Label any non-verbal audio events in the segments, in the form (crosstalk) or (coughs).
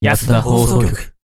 安田放送局。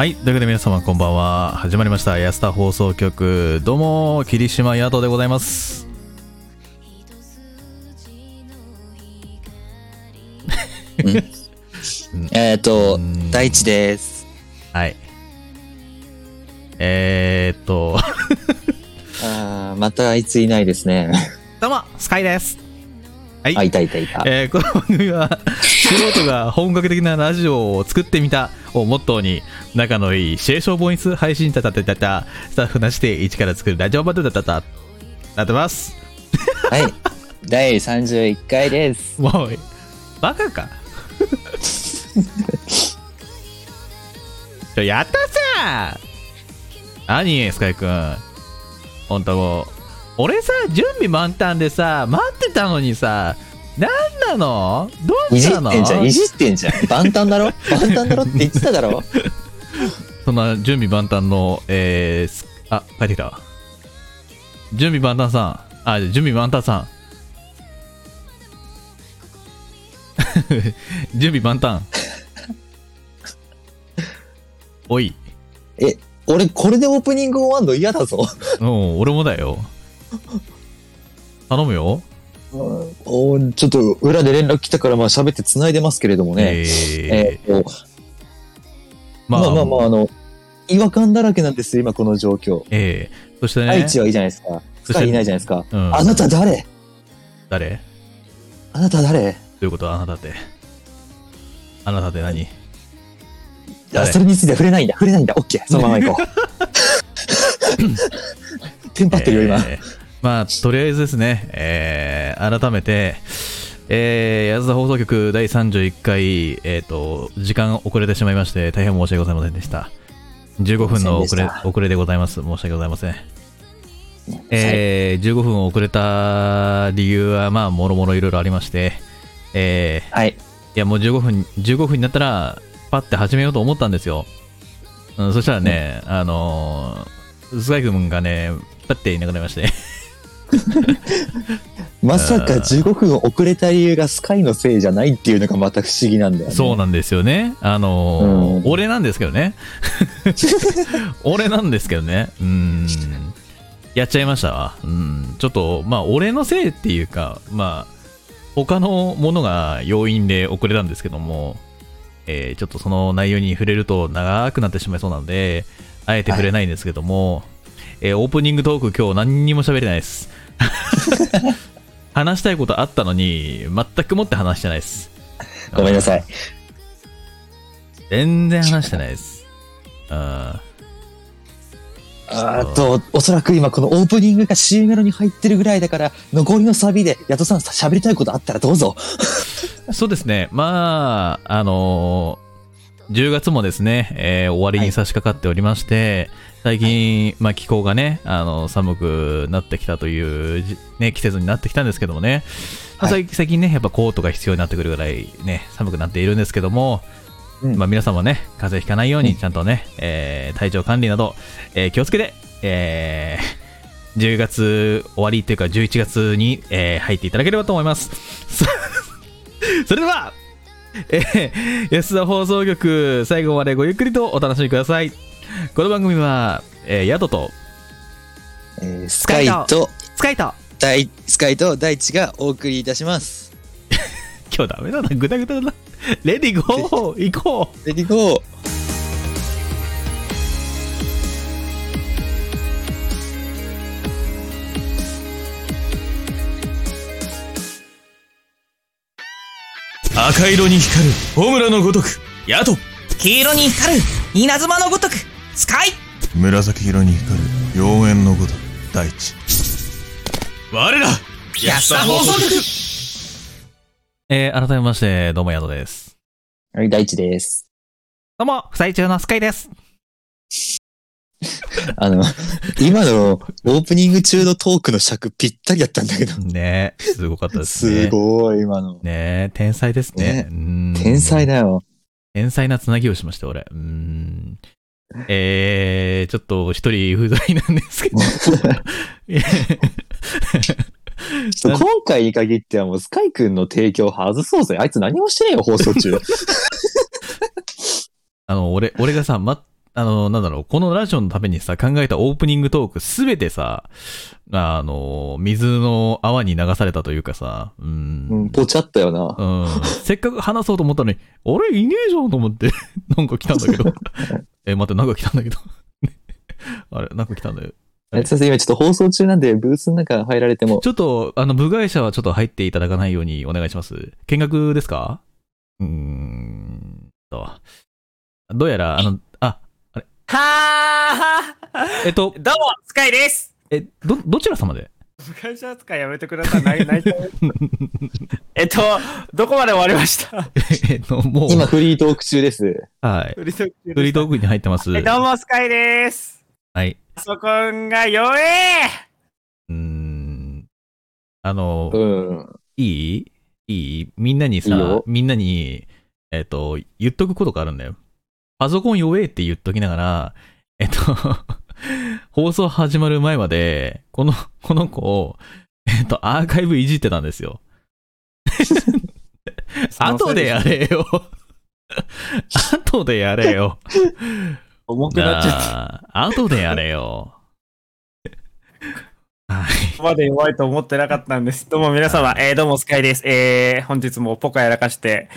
はい。というわけで皆様こんばんは。始まりました。安田放送局。どうも、霧島ヤトでございます。(laughs) えっ、とうん、大地です。はい。えーっと、(laughs) あーまたあいついないですね。どうも、スカイです。はい。あ、いたいたいた。えーこの番組は素人が本格的なラジオを作ってみたをモットーに仲のいいシェーションボイス配信たたたたたスタッフなしで一から作るラジオバトルだったたなってます。はい。第31回です。(laughs) もうバカか。(laughs) ちょやったさ！何スカイくんほんともう俺さ準備満タンでさ待ってたのにさ何なの？どういじしたの？ってんじゃん、いじってんじゃん。万端だろ？万端だろ？って言ってただろ？そんな準備万端の、えーす、あ、帰ってきたわ。準備万端さん。あ、準備万端さん。(laughs) 準備万端。(laughs) おい。え、俺これでオープニング終わんの？嫌だぞ。(laughs) うん、俺もだよ。頼むよ。おーちょっと裏で連絡来たからまあ喋って繋いでますけれどもね。ええーーとまあまあまあ、あの、違和感だらけなんですよ、今この状況。えーそしてね。愛知はいいじゃないですか。そしていないじゃないですか。うんあなた誰？誰？どあなた誰？ういうこと？あなたって。あなたって何？あ誰？それについては触れないんだ、触れないんだ。オッケー、そのまま行こう。(laughs) テンパってるよ、今。えーまあ、とりあえずですね、えー改めて、えー、安田放送局第31回、えっ、と、時間遅れてしまいまして、大変申し訳ございませんでした。15分の遅れ遅れでございます。申し訳ございません。えー15分遅れた理由は、まあ、もろもろいろいろありまして、えーはい。いや、もう15分、15分になったら、パッて始めようと思ったんですよ。うん、そしたらね、あのー、スカイ君がね、パッていなくなりまして。(laughs) まさか15分遅れた理由がスカイのせいじゃないっていうのがまた不思議なんだよね。そうなんですよね。あのーうん俺なんですけどね。(laughs) 俺なんですけどね。うん。やっちゃいましたわ。うん。ちょっと、まあ、俺のせいっていうか、まあ、他のものが要因で遅れたんですけども、えーちょっとその内容に触れると長くなってしまいそうなので、あえて触れないんですけども、えーオープニングトーク今日何にも喋れないです。(laughs) 話したいことあったのに、全くもって話してないです。ごめんなさい。全然話してないです。ああーと、おそらく今このオープニングが C メロに入ってるぐらいだから、残りのサビで、ヤトさん喋りたいことあったらどうぞ。ー (laughs) そうですね。まあ、あのー10月もですね、えー終わりに差し掛かっておりまして、最近、まあ気候がね、あの寒くなってきたというじ、ね、季節になってきたんですけどもね、まあはい最最近ね、やっぱコートが必要になってくるぐらいね、寒くなっているんですけども、うんまあ皆さんもね、風邪ひかないように、うんちゃんとね、えー体調管理など、えー気をつけて、えー10月終わりというか11月に、えー入っていただければと思います。そ (laughs) それでは、えー安田放送局、最後までごゆっくりとお楽しみください。この番組は、えー、ヤドと、えースカイと、スカイと、大、スカイと大地がお送りいたします。(laughs) 今日ダメだな、ぐだぐだだな。レディゴー行こうレディゴー。赤色に光るホムラのごとくヤト黄色に光る稲妻のごとくスカイ紫色に光る妖艶のごとく大地我ら安田放送局えー、改めまして、どうもヤドです。はい、大地です。どうも、不在中のスカイです。(laughs) あの、今のオープニング中のトークの尺ぴったりだったんだけど。ねえ、すごかったですね。すごい、今の。ねえ、天才ですね。ねうん天才だよ。天才なつなぎをしました、俺。うーん。えー、ちょっと一人不在なんですけど。(laughs) 今回に限ってはもうスカイ君の提供外そうぜ。あいつ何もしてねえよ、放送中。(laughs) あの、俺、俺がさ、ま、あの、なんだろう、このラジオのためにさ、考えたオープニングトークすべてさ、あの、水の泡に流されたというかさ、うーん。うん、ぽちゃったよな。うん。せっかく話そうと思ったのに、あれ？いねえじゃんと思って、なんか来たんだけど。(laughs) え、待って、なんか来たんだけど。(laughs) あれ、なんか来たんだよ。え先生、今ちょっと放送中なんで、ブースの中入られても。ちょっと、あの、部外者はちょっと入っていただかないようにお願いします。見学ですか？うーんと。どうやら、あの、あ、はえっとー、どうも、スカイですえ、ど、どちら様で？部外者扱いやめてください。泣い泣いえっと、どこまで終わりました？えっと、もう、今フリートーク中です。はい。フリートーク中ですフリートークに入ってます。えどうも、スカイですはい。パソコンが弱えうーん。あの、うん。いい？いい？みんなにさいいよみんなに、えっ、と、言っとくことがあるんだよ。パソコン弱えって言っときながら、えっと、放送始まる前まで、この、この子、えっと、アーカイブいじってたんですよ。後でやれよ。(laughs) 後でやれよ。重くなっちゃった。後でやれよ。はい。ここまで弱いと思ってなかったんです。どうも皆様、えー、どうもスカイです。えー、本日もポカやらかして、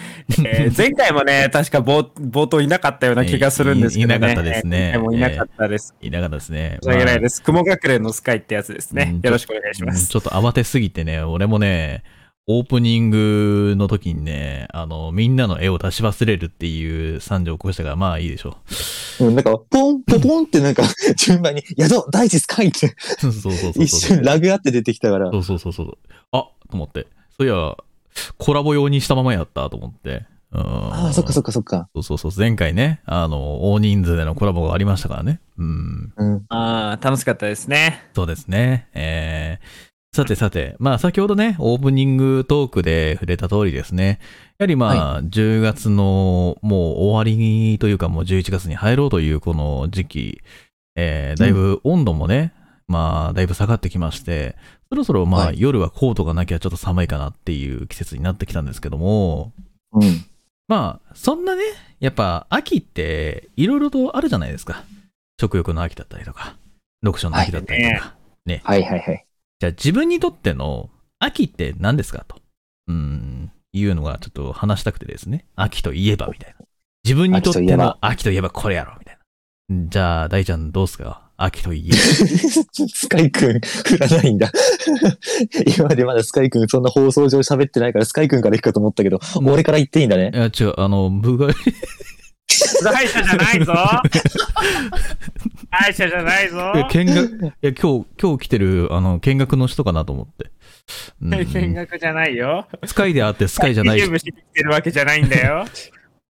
えー、(laughs) 前回もね、確か冒冒頭いなかったような気がするんですけどね。いいなかったですねえーもいなかったです。いなかったですね。申し訳ないです。雲隠れのスカイってやつですねうん。よろしくお願いします。うんちょっと慌てすぎてね、俺もね、オープニングの時にね、あの、みんなの絵を出し忘れるっていう惨状を起こしたから、まあいいでしょうん、なんか、ポン、ポポンってなんか、(laughs) 順番に、やど、大地スカイって、う。そうそうそうそう。一瞬ラグあって出てきたからそ。うそうそうそう。あと思って。そういや、コラボ用にしたままやったと思って。うん、ああ、そっかそっかそっか。そうそうそう。前回ね、あの、大人数でのコラボがありましたからね。うん。うん。ああ、楽しかったですね。そうですね。えー、さてさて、まあ先ほどね、オープニングトークで触れた通りですね。やはりまあ、10月のもう終わりというかもう11月に入ろうというこの時期、えー、だいぶ温度もね、まあ、だいぶ下がってきまして、そろそろまあ、はい夜はコートがなきゃちょっと寒いかなっていう季節になってきたんですけども、うん。まあ、そんなね、やっぱ秋っていろいろとあるじゃないですか。食欲の秋だったりとか、読書の秋だったりとか。はいはいはい。じゃあ自分にとっての秋って何ですかと。うん、いうのがちょっと話したくてですね。秋といえばみたいな。自分にとっての秋といえばこれやろみたいな。じゃあ大ちゃんどうすか秋といえば。(laughs) スカイくん、振らないんだ。(laughs) 今までまだスカイくんそんな放送上喋ってないから、スカイくんから行くかと思ったけど、俺から言っていいんだねい。や、違う、あの、部外、(laughs) 大者じゃないぞ大者じゃないぞいや見学、いや、今日、今日来てる、あの、見学の人かなと思って。うん (laughs) 見学じゃないよ。スカイであってスカイじゃないゲームしてきてるわけじゃないんだよ。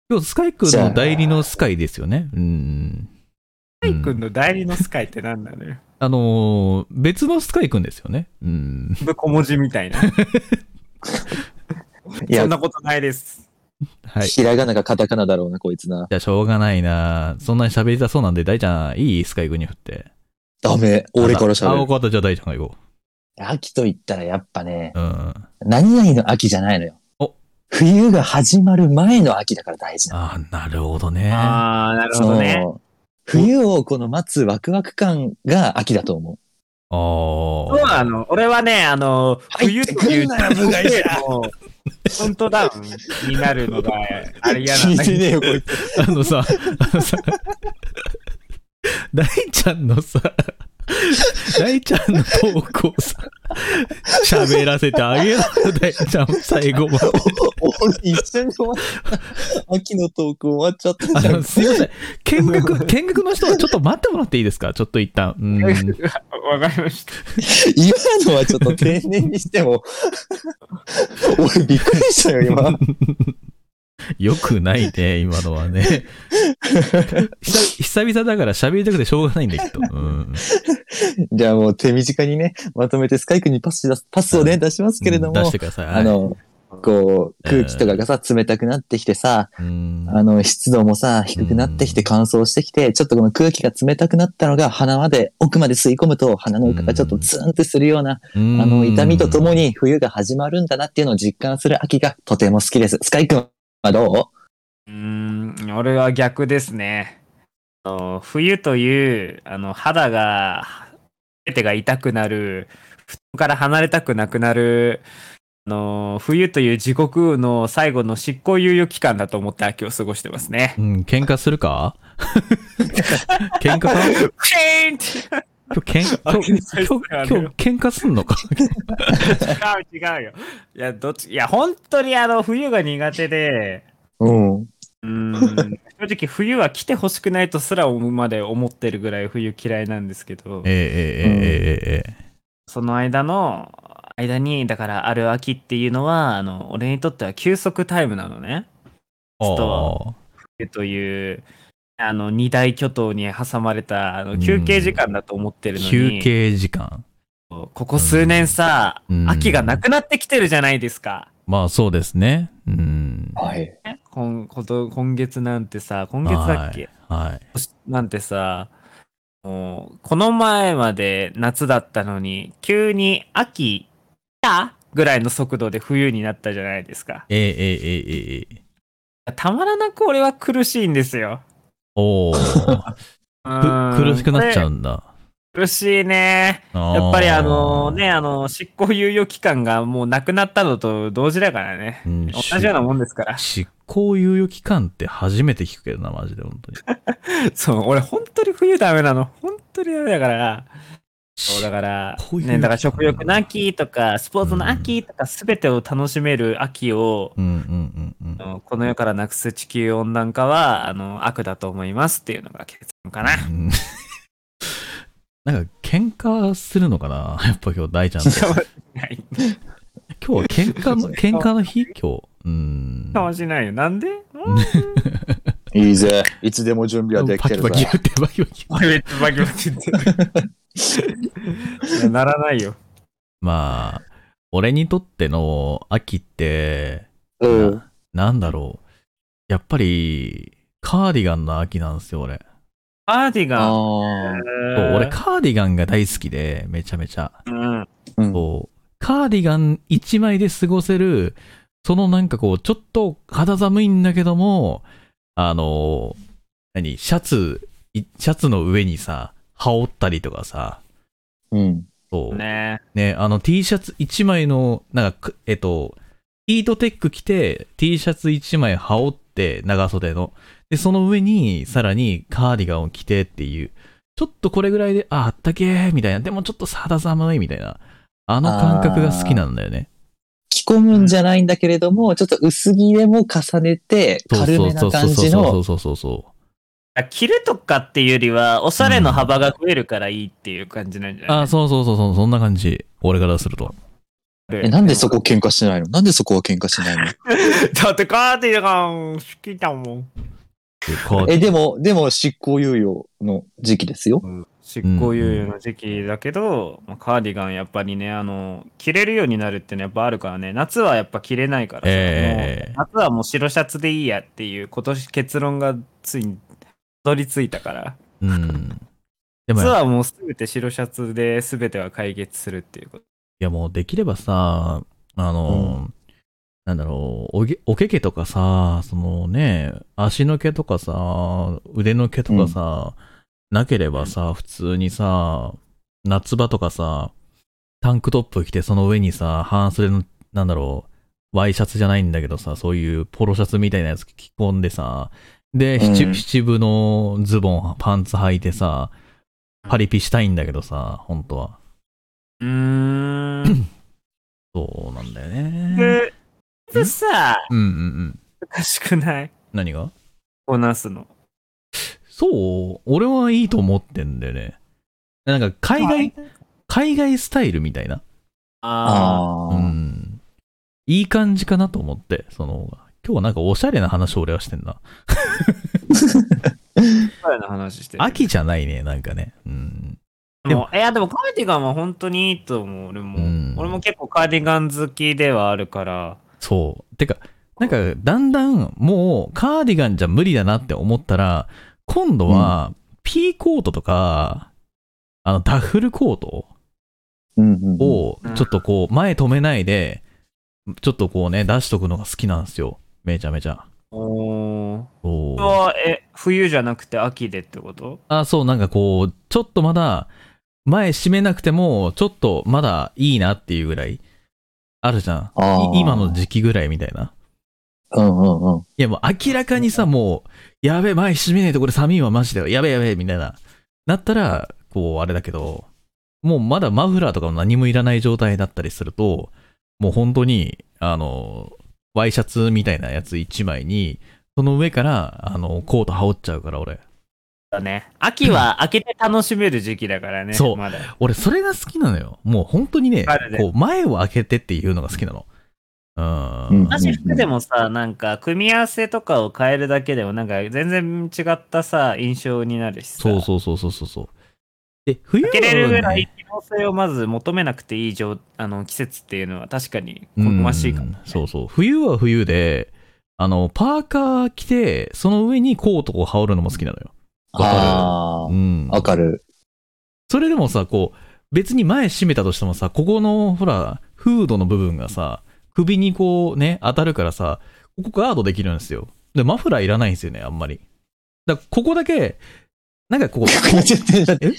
今日スカイ君の代理のスカイですよね。うん。スカイ君の代理のスカイって何なのよ。あのー別のスカイ君ですよね。うん。小文字みたいな。い (laughs) やそん、なことないです。(laughs) はい。ひらがなかカタカナだろうな、こいつな。じゃあしょうがないな。そんなに喋りたそうなんで、大ちゃん、いいスカイ君に振って。ダメ。俺からあ、喋る。分かった。じゃあ大ちゃんが行こ秋と言ったらやっぱね、う。うん。何々の秋じゃないのよお。冬が始まる前の秋だから大事なの。ああ、なるほどね。ああ、なるほどね。そう冬をこの待つワクワク感が秋だと思う。あそうなの。俺はね、あの、冬という入ってくんなよ部外カウントダウンになるのが、あれ嫌なんだ。聞いてねえよ、こいつ。あ。あのさ、あのさ、(laughs) 大ちゃんのさ、(laughs) 大ちゃんのトークをさ、喋らせてあげろよ、大ちゃん、最後まで。俺一緒に終わった。秋のトーク終わっちゃったあじゃんの、。すいません。見学、見学の人はちょっと待ってもらっていいですか？ちょっと一旦。うん。わかりました。今のはちょっと丁寧にしても、(laughs) 俺びっくりしたよ、今。(laughs) よくないね、今のはね。(laughs) 久久々だから喋りたくてしょうがないんだけど。うん。じゃあもう手短にね、まとめてスカイ君にパスし出す、パスをね、出しますけれども、出してください。はいあ、の、こう、空気とかがさ、冷たくなってきてさ、うんあの、湿度もさ、低くなってきて乾燥してきて、ちょっとこの空気が冷たくなったのが鼻まで、奥まで吸い込むと鼻の奥がちょっとツーンってするような、ああの、痛みとともに冬が始まるんだなっていうのを実感する秋がとても好きです。スカイ君はどう？ーん、俺は逆ですね。あの冬という、あの、肌が、手手が痛くなる、布団から離れたくなくなる、あの、冬という地獄の最後の執行猶予期間だと思って秋を過ごしてますね。うん、喧嘩するか？(laughs) 喧嘩か？今日喧 (laughs) あ今日今日今日喧嘩すんのか？違う違うよ。いや、どっち、いや、本当にあの、冬が苦手で、ううん。うーん、正直冬は来てほしくないとすらまで思ってるぐらい冬嫌いなんですけど。え、えええええええその間の、間に、だからある秋っていうのは、あの、俺にとっては休息タイムなのね。えと冬という、あの、二大巨頭に挟まれた、あの、休憩時間だと思ってるのに。休憩時間ここ数年さ、うん、秋がなくなってきてるじゃないですか。まあそうですね。うん。はい。今今月なんてさ、今月だっけ、はい、はい。なんてさ、もう、この前まで夏だったのに、急に秋、た？ぐらいの速度で冬になったじゃないですか。ええええええ。たまらなく俺は苦しいんですよ。おー (laughs) うんく苦しくなっちゃうこんだ。れ苦しいね。やっぱりあのね、あの、執行猶予期間がもうなくなったのと同時だからね。うん、同じようなもんですから。執行猶予期間って初めて聞くけどな、マジで、本当に。(laughs) そう、俺本当に冬ダメなの。本当にダメだから。そうだから、ね、だから食欲の秋とか、スポーツの秋とか、すべてを楽しめる秋を、この世からなくす地球温暖化は、あの、悪だと思いますっていうのが結論かな。うん (laughs) なんか、喧嘩するのかな？(laughs) やっぱ今日、大ちゃんと。今日は喧嘩の、喧嘩の日？今日。うん。かもしれないよ。なんで？いいぜ。いつでも準備はできパてるぜキパキ言。って、パキパキ。バキバキ言ってる。ならないよ。まあ、俺にとっての秋って、うん。ななんだろう。やっぱり、カーディガンの秋なんですよ、俺。カーディガン。あそう俺、カーディガンが大好きで、めちゃめちゃ。うん。あ。うん。そうカーディガン1枚で過ごせる、そのなんかこう、ちょっと肌寒いんだけども、あの、何、シャツ、いシャツの上にさ、羽織ったりとかさ、うん。そう。ねねあの T シャツ1枚の、なんかく、えっと、ヒートテック着て、T シャツ1枚羽織って、長袖の。で、その上に、さらにカーディガンを着てっていう、ちょっとこれぐらいで、あ、あったけー、みたいな。でもちょっと肌寒い、みたいな。あの感覚が好きなんだよね。着込むんじゃないんだけれども、ちょっと薄着でも重ねて、そう軽めな感じそのう、そうそうそうそう。着るとかっていうよりは、おしゃれの幅が増えるからいいっていう感じなんじゃない、あ、そうそうそうそう、そんな感じ。俺からすると。え、なんでそこ喧嘩しないの？なんでそこは喧嘩しないの？(laughs) だってカーディガン好きだもん。え、でも、でも執行猶予の時期ですよ。執行猶予の時期だけど、まあカーディガンやっぱりね、あの、着れるようになるってのはやっぱあるからね、夏はやっぱ着れないからさ、ええもう夏はもう白シャツでいいやっていう今年結論がついにたどり着いたから、うん。(laughs) でも夏や、はもうすべて白シャツで全ては解決するっていうこと。いやもうできればさ、あの、なんだろう、おげおけけとかさ、そのね、足の毛とかさ、腕の毛とかさ、なければさ、普通にさ、夏場とかさ、タンクトップ着てその上にさ、半袖の、なんだろう、ワイシャツじゃないんだけどさ、そういうポロシャツみたいなやつ着込んでさ、で、七うん七分のズボン、パンツ履いてさ、パリピしたいんだけどさ、本当は。うーん。(coughs) そうなんだよね。で、でさ、うんうんうん。難しくない？何が？こなすの。そう俺はいいと思ってんだよね。なんか海外、海外？スタイルみたいな。あああ。うん。いい感じかなと思って、その、今日はなんかおしゃれな話を俺はしてんな。彼の話してる。秋じゃないね、なんかね。うん。でも、いや、でもカーディガンは本当にいいと思う。俺も。うん俺も結構カーディガン好きではあるから。そう。てか、なんか、だんだん、もう、カーディガンじゃ無理だなって思ったら、今度は、ピーコートとか、あの、ダッフルコート。をうん、ちょっとこう、前止めないで、ちょっとこうね、出しとくのが好きなんですよ。めちゃめちゃ。おー。そうこれは、え、冬じゃなくて秋でってこと？あ、そう、なんかこう、ちょっとまだ、前閉めなくても、ちょっとまだいいなっていうぐらい、あるじゃん。今の時期ぐらいみたいな。うんうんうん。いやもう明らかにさ、もう、やべえ、前閉めねえとこれ寒いわ、マジで。やべえやべえ、みたいな。なったら、こう、あれだけど、もうまだマフラーとかも何もいらない状態だったりすると、もう本当に、あの、ワイシャツみたいなやつ1枚に、その上から、あの、コート羽織っちゃうから、俺。だね。秋は (clears throat) 開けて楽しめる時期だからね。そうまだ。俺、それが好きなのよ。もう本当にねねこう、前を開けてっていうのが好きなの。同じ服でもさ、なんか、組み合わせとかを変えるだけでも、なんか、全然違ったさ、印象になるしさ。そうそうそうそうそうそう。で、冬は、ね、開けれるぐらい機能性をまず求めなくていい状あの季節っていうのは確かに好ましいかも、うんね。そうそう。冬は冬で、あの、パーカー着て、その上にコートを羽織るのも好きなのよ。わかる？あうんあ、。わかる。それでもさ、こう、別に前閉めたとしてもさ、ここの、ほら、フードの部分がさ、首にこうね、当たるからさ、ここガードできるんですよ。で、マフラーいらないんですよね、あんまり。だからここだけ、なんかこう、ちょっと待って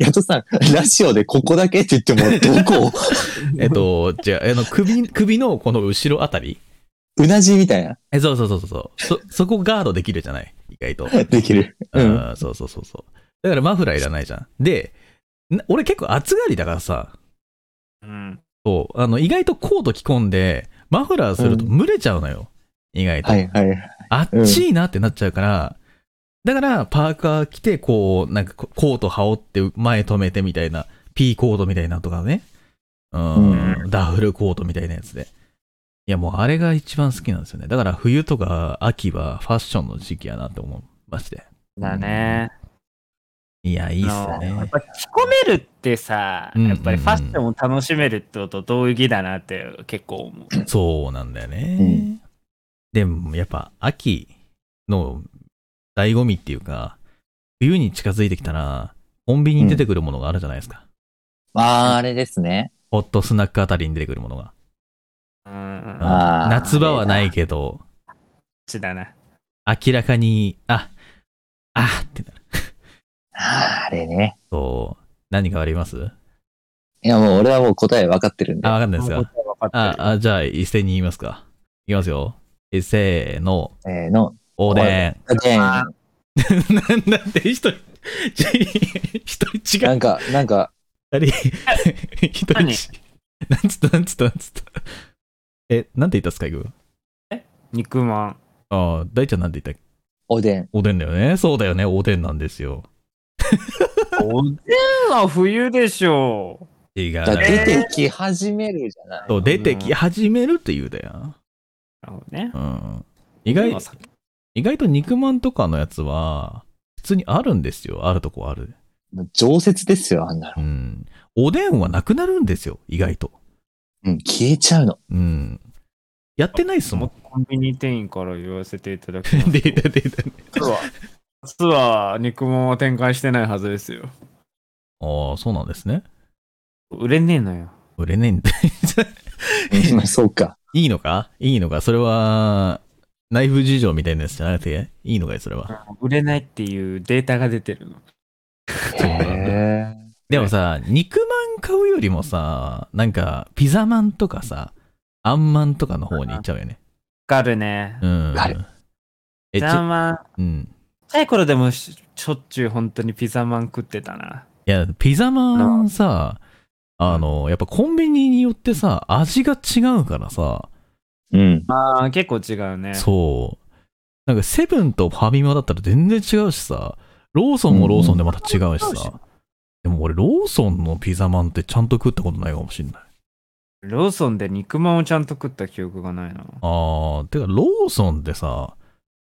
ヤトさん、ラジオでここだけって言っても、どこ (laughs) えっと、じゃあ、あの、首、首のこの後ろあたり？うなじみたいな。え、そうそうそうそう。そ、そこガードできるじゃない？意外と。できる。うん。うん、そうそうそうそう。だからマフラーいらないじゃん。で、な俺結構暑がりだからさ、うん。そう、あの、意外とコート着込んで、マフラーすると蒸れちゃうのよ。意外と。はいはい。あっちいなってなっちゃうから、だから、パーカー着て、こう、なんかココート羽織って前止めてみたいな、ピーコートみたいなとかね。うん、うダッフルコートみたいなやつで。いや、もうあれが一番好きなんですよね。だから冬とか秋はファッションの時期やなって思う。マジで。だね。いや、いいっすよねやっ。ぱ着込めるってさ、うんやっぱりファッションを楽しめるってことと同義だなって結構思う。そうなんだよね。うんでも、やっぱ秋の醍醐味っていうか、冬に近づいてきたら、コンビニに出てくるものがあるじゃないですか。あー、あれですね。ホットスナックあたりに出てくるものが。うん。夏場はないけど、ちだな。明らかに、あ、あってなる。あれね。そう。何があります？いやもう俺はもう答え分かってるんで。あ、わかんないですか？あ、あ、じゃあ一斉に言いますか。いきますよ。えせーの、せーの。おでん。でんあなんだって一人、一人違う。なんか、なんか、二人、一人何ち、なんつったなんつったなんつった。え、なんて言ったっすか、イグ肉まん。ああ、大ちゃんなんて言ったおでん。おでんだよね。そうだよね。おでんなんですよ。おでんは冬でしょ違う。じゃあ出てき始めるじゃない。そう出てき始めるって言うだよ。なるほどね。うん。意外、意外と肉まんとかのやつは、普通にあるんですよ。あるとこある。常設ですよ、あんなの。うん。おでんはなくなるんですよ。意外と。うん、消えちゃうの。うん。やってないっすもん。コンビニ店員から言わせていただきますと。(laughs) で、で、で、で。実は、実は肉まんは展開してないはずですよ。ああ、そうなんですね。売れねえのよ。売れねえんだ。(laughs) まあ、そうか。いいのか？いいのか？それは、内部事情みたいなやつじゃなくて、いいのかい？それは。売れないっていうデータが出てるの。そうなんだへでもさ、肉まん買うよりもさ、なんか、ピザまんとかさ、あんまんとかの方に行っちゃうよね。わかるね。うん。わかるえ、ピちザマン、うん。ちい頃でもししょっちゅう本当にピザマン食ってたな。いや、ピザまんさ、あの、やっぱコンビニによってさ、味が違うからさ、うん。まあ結構違うね。そう。なんかセブンとファミマだったら全然違うしさ、ローソンもローソンでまた違うしうんさ。でも俺、ローソンのピザマンってちゃんと食ったことないかもしんない。ローソンで肉まんをちゃんと食った記憶がないな。あー、てか、ローソンってさ、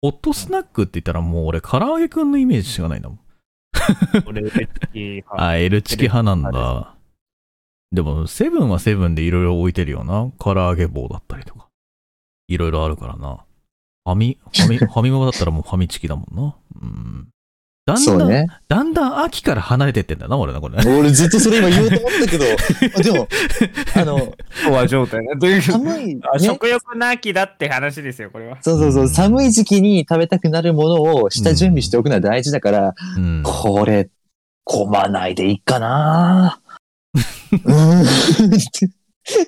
ホットスナックって言ったらもう俺、唐揚げくんのイメージしかないんだもん。俺、エッチ派あ、L チキ派なんだ。でも、セブンはセブンでいろいろ置いてるよな。唐揚げ棒だったりとか。いろいろあるからな。ファミ、ファミ、ファミマだったらもうファミチキだもんな。うん。だんだん、ね。だんだん秋から離れてってんだよな、俺な、これね。俺ずっとそれ今言おうと思ったけど、(laughs) あでも、あの、コア状態ね。どういう寒い、ね、あ食欲の秋だって話ですよ、これは。そうそうそう、寒い時期に食べたくなるものを下準備しておくのは大事だから、うん。これ、混まないでいいかな (laughs) (laughs)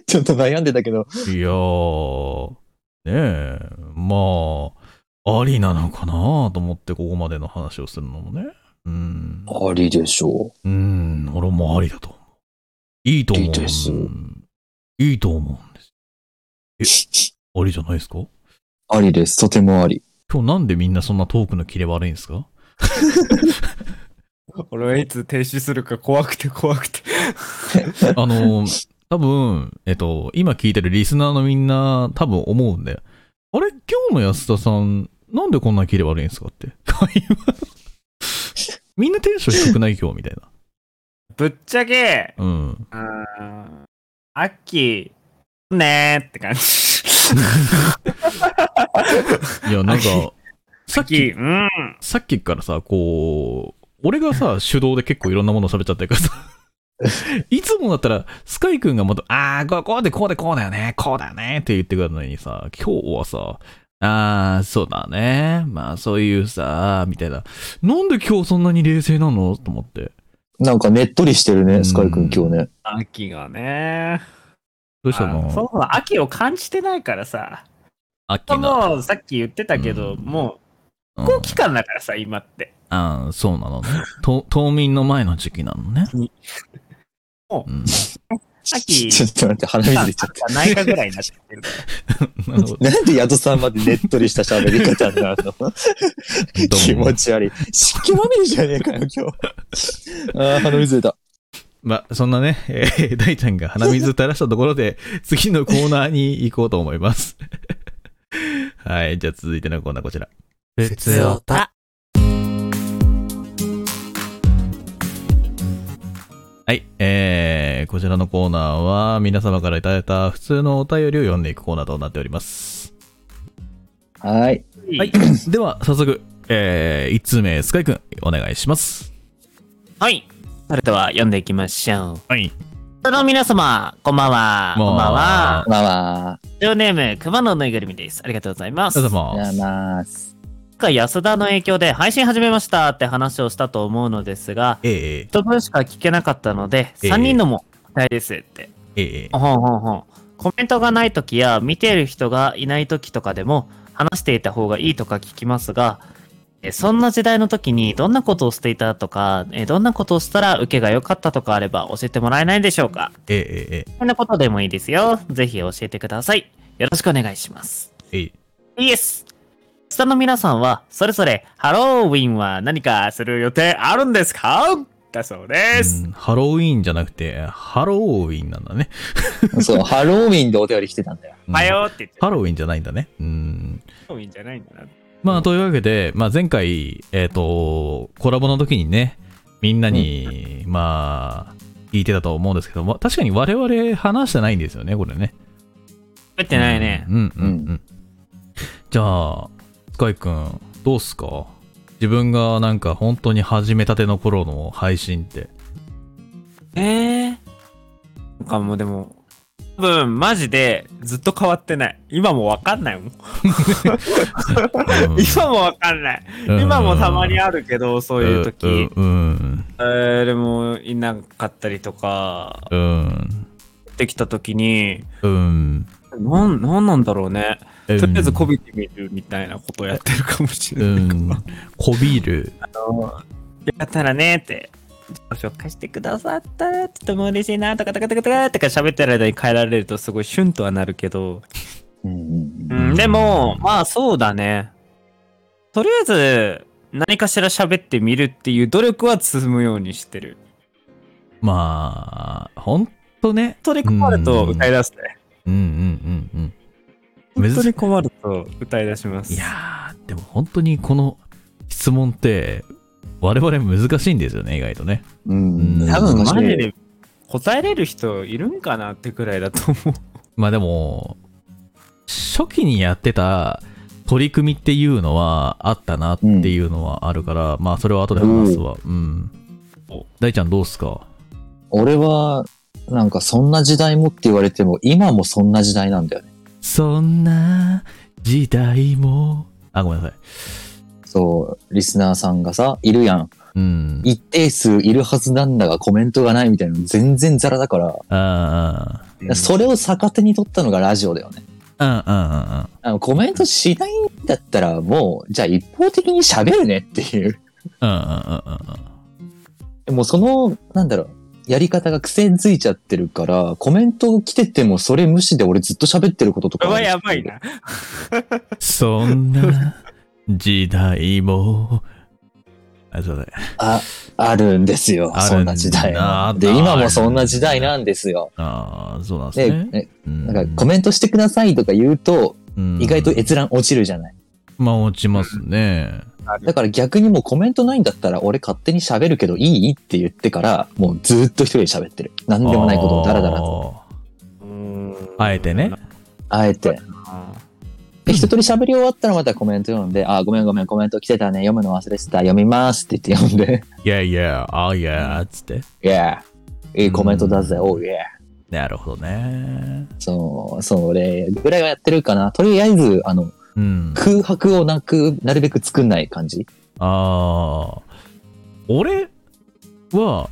ちょっと悩んでたけど、いやー、ねえ、まあ、ありなのかなと思ってここまでの話をするのもね。うん。ありでしょうん、俺もありだと思う。いいと思う。いいですうんいいと思うんです。(laughs) ありじゃないですか？う。ありです。とてもあり。今日なんでみんなそんなトークのキレ悪いんですか？(laughs) 俺はいつ停止するか怖くて怖くて。(laughs) あの、多分、えっと、今聞いてるリスナーのみんな多分思うんで、あれ？今日の安田さん、なんでこんなキレ悪いんですかって。会話みんなテンション低くない今日みたいな。ぶっちゃけ、うん。うーん、秋、ねーって感じ。いや、なんか、さっ秋、き、うん。さっきからさ、こう、俺がさ、(laughs) 手動で結構いろんなもの喋っちゃってるからさ、いつもだったら、スカイくんがもっと、あー、こうこうでこうでこうだよね、こうだよねって言ってくるのにさ、今日はさ、あー、そうだね、まあそういうさ、みたいな。なんで今日そんなに冷静なの？と思って。なんかねっとりしてるうんね、スカイ君今日ね。秋がね。どうしたあのそうそう、秋を感じてないからさ。秋の。もうさっき言ってたけど、うんもううん飛行期間だからさ、今って。あーそうなのね。と冬眠の前の時期なのね。もううん、(laughs) 秋、ちょっと待って、鼻水出ちゃっないかぐらいになってるから。(laughs) なる。なんで宿さんまでねっとりした喋り方なの？どうも気持ち悪い。湿気まみれじゃねえかよ、今日。あー鼻水出た。まあ、そんなね、えー大ちゃんが鼻水垂らしたところで、次のコーナーに行こうと思います。(laughs) はい、じゃあ続いてのコーナーこちら。ふつおた。はい、えー、こちらのコーナーは皆様からいただいた普通のお便りを読んでいくコーナーとなっております。はい。はい、(clears throat) では早速、えー、1通目、スカイくん、お願いします。はい。それでは読んでいきましょう。はい。その皆様、こんばんは。こんばんはこんばんは。まあまあ、ラジオネーム、熊のぬいぐるみです。ありがとうございます。ありがとうございます。回安田の影響で配信始めましたって話をしたと思うのですが、え一文しか聞けなかったので、ええ3人のも期待ですって。ー、えー、ほんほんほん。コメントがない時や見ている人がいない時とかでも話していた方がいいとか聞きますが、えそんな時代の時にどんなことをしていたとか、えどんなことをしたら受けが良かったとかあれば教えてもらえないでしょうかえー、えー、こんなことでもいいですよ。ぜひ教えてください。よろしくお願いします。えー、イエス下の皆さんは、それぞれハロウィンは何かする予定あるんですか？だそうです。うんハロウィーンじゃなくて、ハローウィンなんだね。(laughs) そう、ハロウィンでお便り来てたんだよ。うんはよって言って。ハロウィンじゃないんだね。うん。ハロウィンじゃないんだな。まあ、というわけで、まあ、前回、えっ、と、コラボの時にね、みんなに、まあ、聞いてたと思うんですけど、まあ、確かに我々話してないんですよね、これね。覚えてないね。うんうんうん。じゃあ、スカイくん、どうっすか？自分がなんか本当に始めたての頃の配信って。えー。なんかもうでも、多分マジでずっと変わってない。今もわかんないもん。うん (laughs) 今もわかんない。今もたまにあるけど、そういう時。うんうんえー、でもいなかったりとか、うんできた時に、うんなん、なんなんだろうね。うんとりあえずこびてみるみたいなことをやってるかもしれうない。んこびるあのやったらねって、紹介してくださったらとても嬉しいなとかとかとかとかとか喋ってる間に変えられるとすごいシュンとはなるけど、うんでも、まあそうだね。とりあえず何かしら喋ってみるっていう努力は積むようにしてる。まあ本とね。本当に困ると歌い出すね。うんうんうんうん。本当に困ると歌い出します。いやー、でも本当にこの質問って、我々難しいんですよね、意外とね。うん。うん多分マジで答えれる人いるんかなってくらいだと思う。(laughs) まあでも、初期にやってた取り組みっていうのはあったなっていうのはあるから、まあそれは後で話すわ。うん。大ちゃんどうっすか？俺は、なんかそんな時代もって言われても、今もそんな時代なんだよね。そんな時代も。あ、ごめんなさい。そう、リスナーさんがさ、いるやん。うん。一定数いるはずなんだがコメントがないみたいなの全然ザラだから、ああ、それを逆手に取ったのがラジオだよね。うんうんうんうん。あのコメントしないんだったらもう、じゃあ一方的に喋るねっていう。うんうんうんうんうん。もうその、なんだろう、やり方が癖づいちゃってるから、コメント来ててもそれ無視で俺ずっと喋ってることとか。やばいな。(laughs) そんな時代も。あ、そうだね。あ、あるんですよ。そんな時代。で、今もそんな時代なんですよ。ああ、そうなんですで、ね。ねうんなんかコメントしてくださいとか言うと、うん意外と閲覧落ちるじゃない。まあ落ちますね。だから逆にもうコメントないんだったら俺勝手に喋るけどいい？って言ってから、もうずっと一人で喋ってる。なんでもないことをダラダラと。あえてね。あえて。で、一通り喋り終わったらまたコメント読んで、(laughs) あ、ごめんごめん、コメント来てたね、読むの忘れてた、読みますって言って読んで、いやいや、ああいや、つって。いや、いいコメントだぜ、おう、いや。なるほどね。そう、それぐらいはやってるかな。とりあえず、あの、うん。空白をなく、なるべく作んない感じ？ああ。俺は、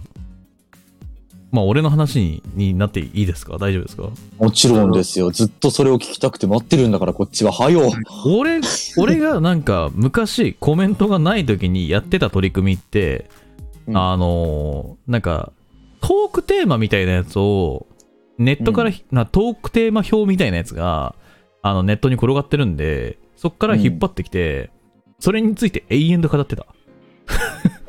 まあ俺の話にになっていいですか？大丈夫ですか？もちろんですよ。ずっとそれを聞きたくて待ってるんだから、こっちは。はよ。(laughs) 俺、俺がなんか昔コメントがない時にやってた取り組みって、うんあのーなんかトークテーマみたいなやつをネットからひ、なトークテーマ表みたいなやつがあのネットに転がってるんでそっから引っ張ってきて、それについて永遠と語ってた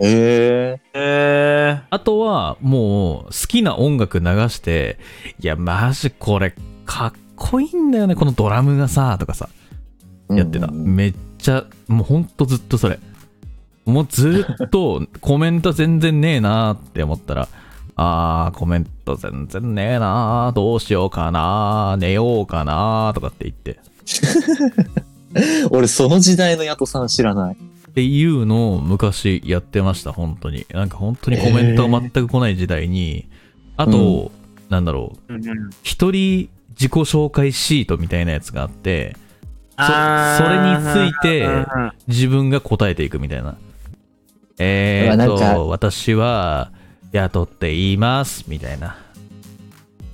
ええあとはもう好きな音楽流していやマジこれかっこいいんだよねこのドラムがさとかさー。やってた。うんめっちゃ、もうほんとずっとそれ。もうずっとコメント全然ねえなーって思ったら、あー、コメント全然ねえなー、どうしようかなー、寝ようかなーとかって言って。(laughs) 俺、その時代のヤトさん知らない。っていうのを昔やってました、本当に。なんか本当にコメントが全く来ない時代に、あと、なんだろう、ー。一人自己紹介シートみたいなやつがあって、あーそれについてうんうん自分が答えていくみたいな。えーと、私は雇って言います、みたいな。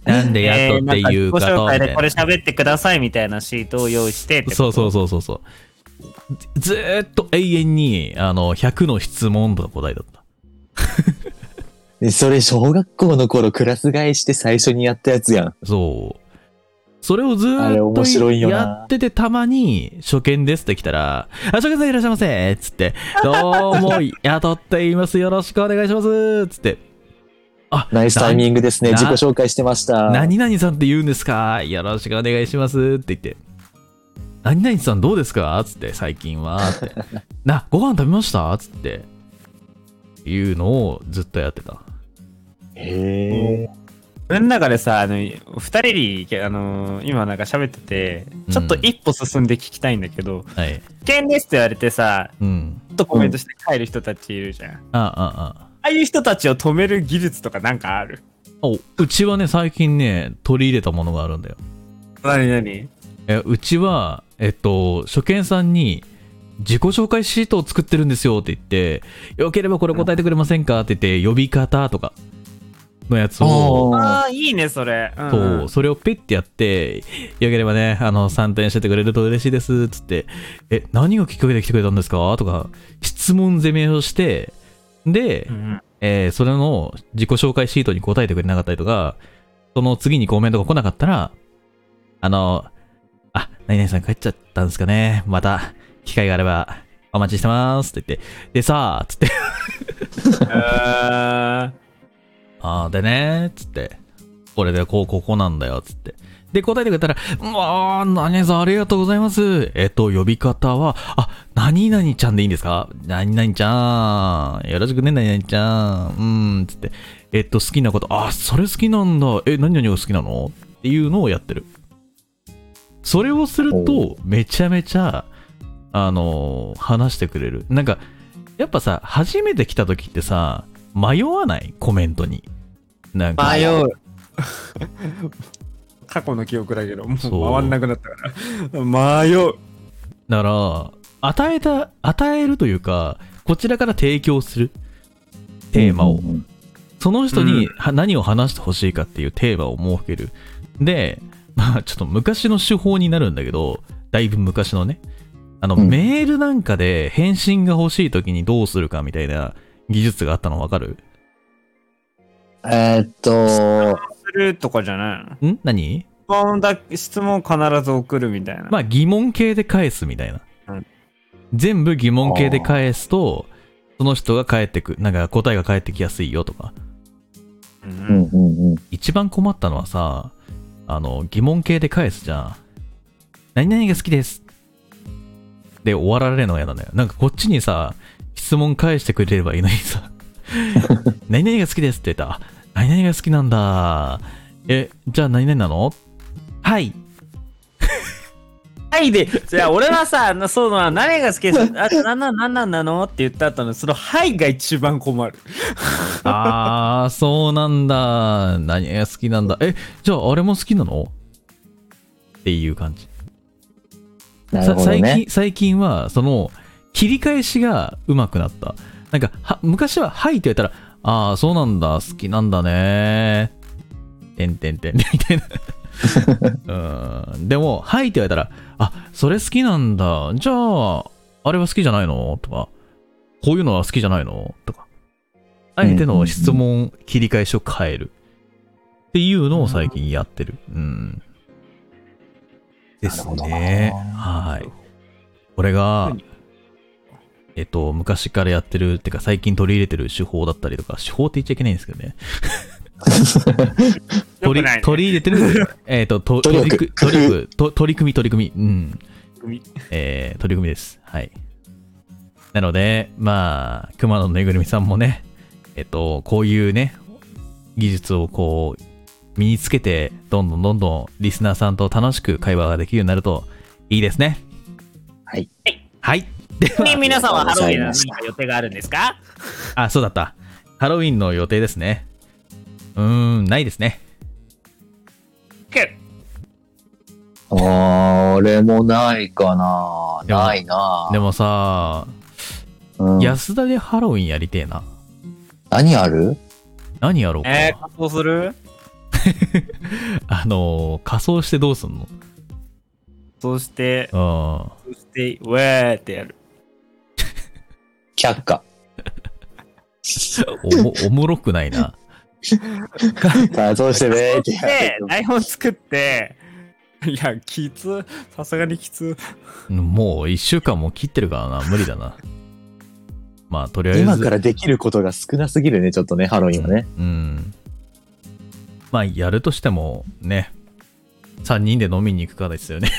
なんで雇って言うかと、えーなん自己紹介みたいでこれ喋ってくださいみたいなシートを用意してそうそうそうそうそう。ずっと永遠に、あの、100の質問とか答えだった。で (laughs) それ、小学校の頃クラス替えして最初にやったやつやん。そう。それをずーっとやってて、たまに初見ですって来たら、あ、初見さんいらっしゃいませつって、どうも、雇 (laughs) っています。よろしくお願いしますつって、あ、ナイスタイミングですね。な自己紹介してました。何々さんって言うんですか？よろしくお願いしますって言って。何々さんどうですか？つって、最近は。って。(laughs) な、ご飯食べました？つって。いうのをずっとやってた。へえ。俺の中でさ、あの、二人に、あの、今なんか喋ってて、ちょっと一歩進んで聞きたいんだけど、はい。危険ですって言われてさ、うん。ちょっとコメントして帰る人たちいるじゃん。ああ、あ、あ。あいう人たちを止める技術とかなんかある？お、うちはね、最近ね、取り入れたものがあるんだよ。何何？え、うちは、えっと、初見さんに、自己紹介シートを作ってるんですよって言って、よければこれ答えてくれませんかって言って、呼び方とかのやつを、あああ、いいね、それ。うんそう、それをペッてやって、よければね、あの、3点しててくれると嬉しいです、つって、え、何がきっかけで来てくれたんですか？とか、質問攻めをして、でう、んえーそれの自己紹介シートに答えてくれなかったりとか、その次にコメントが来なかったら、あの、あ、何々さん帰っちゃったんですかね。また、機会があれば、お待ちしてますって言って、でさあ、つって、(laughs) あでねー、つって、これでこう、ここなんだよ、つって。で、答えてくれたら、うわー、何々さんありがとうございます。えっと、呼び方は、あ、何々ちゃんでいいんですか？何々ちゃん。よろしくね、何々ちゃん。うーん、つって。えっと、好きなこと、あ、それ好きなんだ。え、何々が好きなの？っていうのをやってる。それをするおと、めちゃめちゃ、あのー話してくれる。なんか、やっぱさ、初めて来た時ってさ、迷わない？コメントに。なんか、迷う。(laughs) 過去の記憶だけど、もう回んなくなったから。迷う。だから、与えた、与えるというか、こちらから提供するテーマをその人にうんは何を話してほしいかっていうテーマを設ける。で、まあちょっと昔の手法になるんだけど、だいぶ昔のね、あの、うんメールなんかで返信が欲しい時にどうするかみたいな技術があったのわかる？えーっと、するとかじゃないの？ん？何？質問だ質問必ず送るみたいな。まあ疑問形で返すみたいな。うん全部疑問形で返すと、その人が返ってく、なんか答えが返ってきやすいよとか。ううんんうんうん。一番困ったのはさ、あの、疑問形で返すじゃん。何々が好きです。で、終わられるのが嫌なんだよ。なんかこっちにさ、質問返してくれればいいのにさ、(laughs) 何々が好きですって言った何々が好きなんだ。え、じゃあ何々なの？はい。(laughs) はいで、じゃあ俺はさ、なそうだな、何が好きです (laughs) あ、なんなん、なんなんなの？って言った後の、その、はいが一番困る。(laughs) あー、そうなんだ。何が好きなんだ？え、じゃああれも好きなの？っていう感じ。なるさ最ほどね。近最近はその切り返しが上手くなったなんかは昔は「はい」って言ったら「ああそうなんだ。好きなんだね」てんてんてん。みたいなうん。でも「はい」って言われたら「あそれ好きなんだ。じゃああれは好きじゃないの?」とか「こういうのは好きじゃないの?」とか。あえての質問切り返しを変える。っていうのを最近やってる。うん。ですね。なはい。これが何えっと、昔からやってる、ってか最近取り入れてる手法だったりとか、手法って言っちゃいけないんですけどね。(laughs) 取りね取り入れてる、えっと、取り組取り組 (laughs) と取り組み、取り組み、うん。組えー、取り組みです。はい。なので、まあ、熊野ぬいぐるみさんもね、えっと、こういうね、技術をこう、身につけて、どんどんどんどんリスナーさんと楽しく会話ができるようになるといいですね。はい。はい。で皆さんはハロウィンの何か予定があるんですか？あ、そうだった。ハロウィンの予定ですね。うーん、ないですね。俺もないかな。ないな。でもさ、うん、安田でハロウィンやりてえな。何ある？何やろうか。えー、仮装する？(laughs) あのー、仮装してどうすんの？そして、うん。そして、ウェーってやる。却下。(laughs) おも、おもろくないな。(laughs) 仮装してね？ーって台本作って、いや、きつ、さすがにきつ。もう一週間も切ってるからな。無理だな。まあ、とりあえず。今からできることが少なすぎるね、ちょっとね、ハロウィンはね。うん。まあ、やるとしても、ね。3人で飲みに行くかですよね。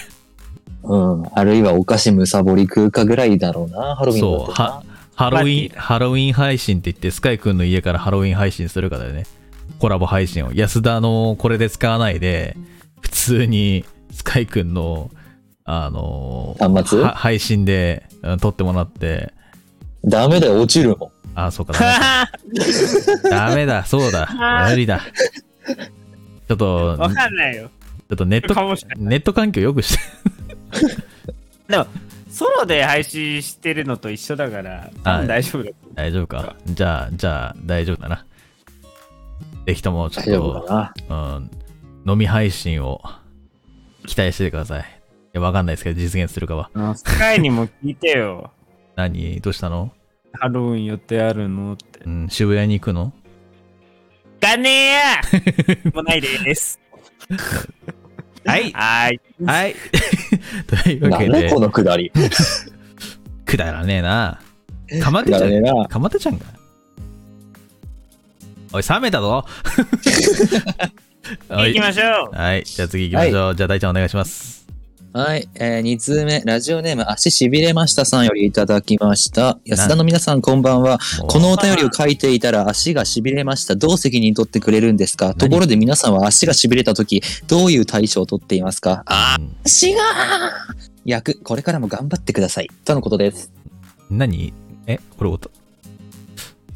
うん。あるいはお菓子むさぼり食うかぐらいだろうな、ハロウィンだそう、は、ハロウィン、ハロウィン配信って言って、スカイくんの家からハロウィン配信するかだよね。コラボ配信を。安田のこれで使わないで、普通にスカイくんの、あの端末？は配信で、うん撮ってもらって、ダメだよ、落ちるもん。あ、そうか、ダメだ。(laughs) ダメだ、そうだ。無理だ。ちょっと、わちかんないよ。ょっとネット。ネット環境良くして。(laughs) でも、ソロで配信してるのと一緒だから、多分大丈夫だ。大丈夫か。じゃあ、じゃあ、大丈夫だな。ぜひとも、ちょっと。うん、飲み配信を期待しててください。いや、わかんないですけど、実現するかは。あスカイにも聞いてよ。何？どうしたの？ハロウィン予定あるのって。うん、渋谷に行くの？かねえやもうないです。はいはーい。はい (laughs) というわけでなんだこ、のくだり。(laughs) くだらねえな。かまてちゃん。かまてちゃんが。おい、冷めたぞ (laughs) はい行きましょう。はい。じゃあ次行きましょう。じゃあ大ちゃんお願いします。はい。えー、2通目、ラジオネーム、足しびれましたさんよりいただきました。安田の皆さん、こんばんは。このお便りを書いていたら足がしびれました。どう責任取ってくれるんですか？ところで皆さんは足がしびれた時、どういう対処を取っていますか？あ、うん足が役、これからも頑張ってください。とのことです。何？えこれおた、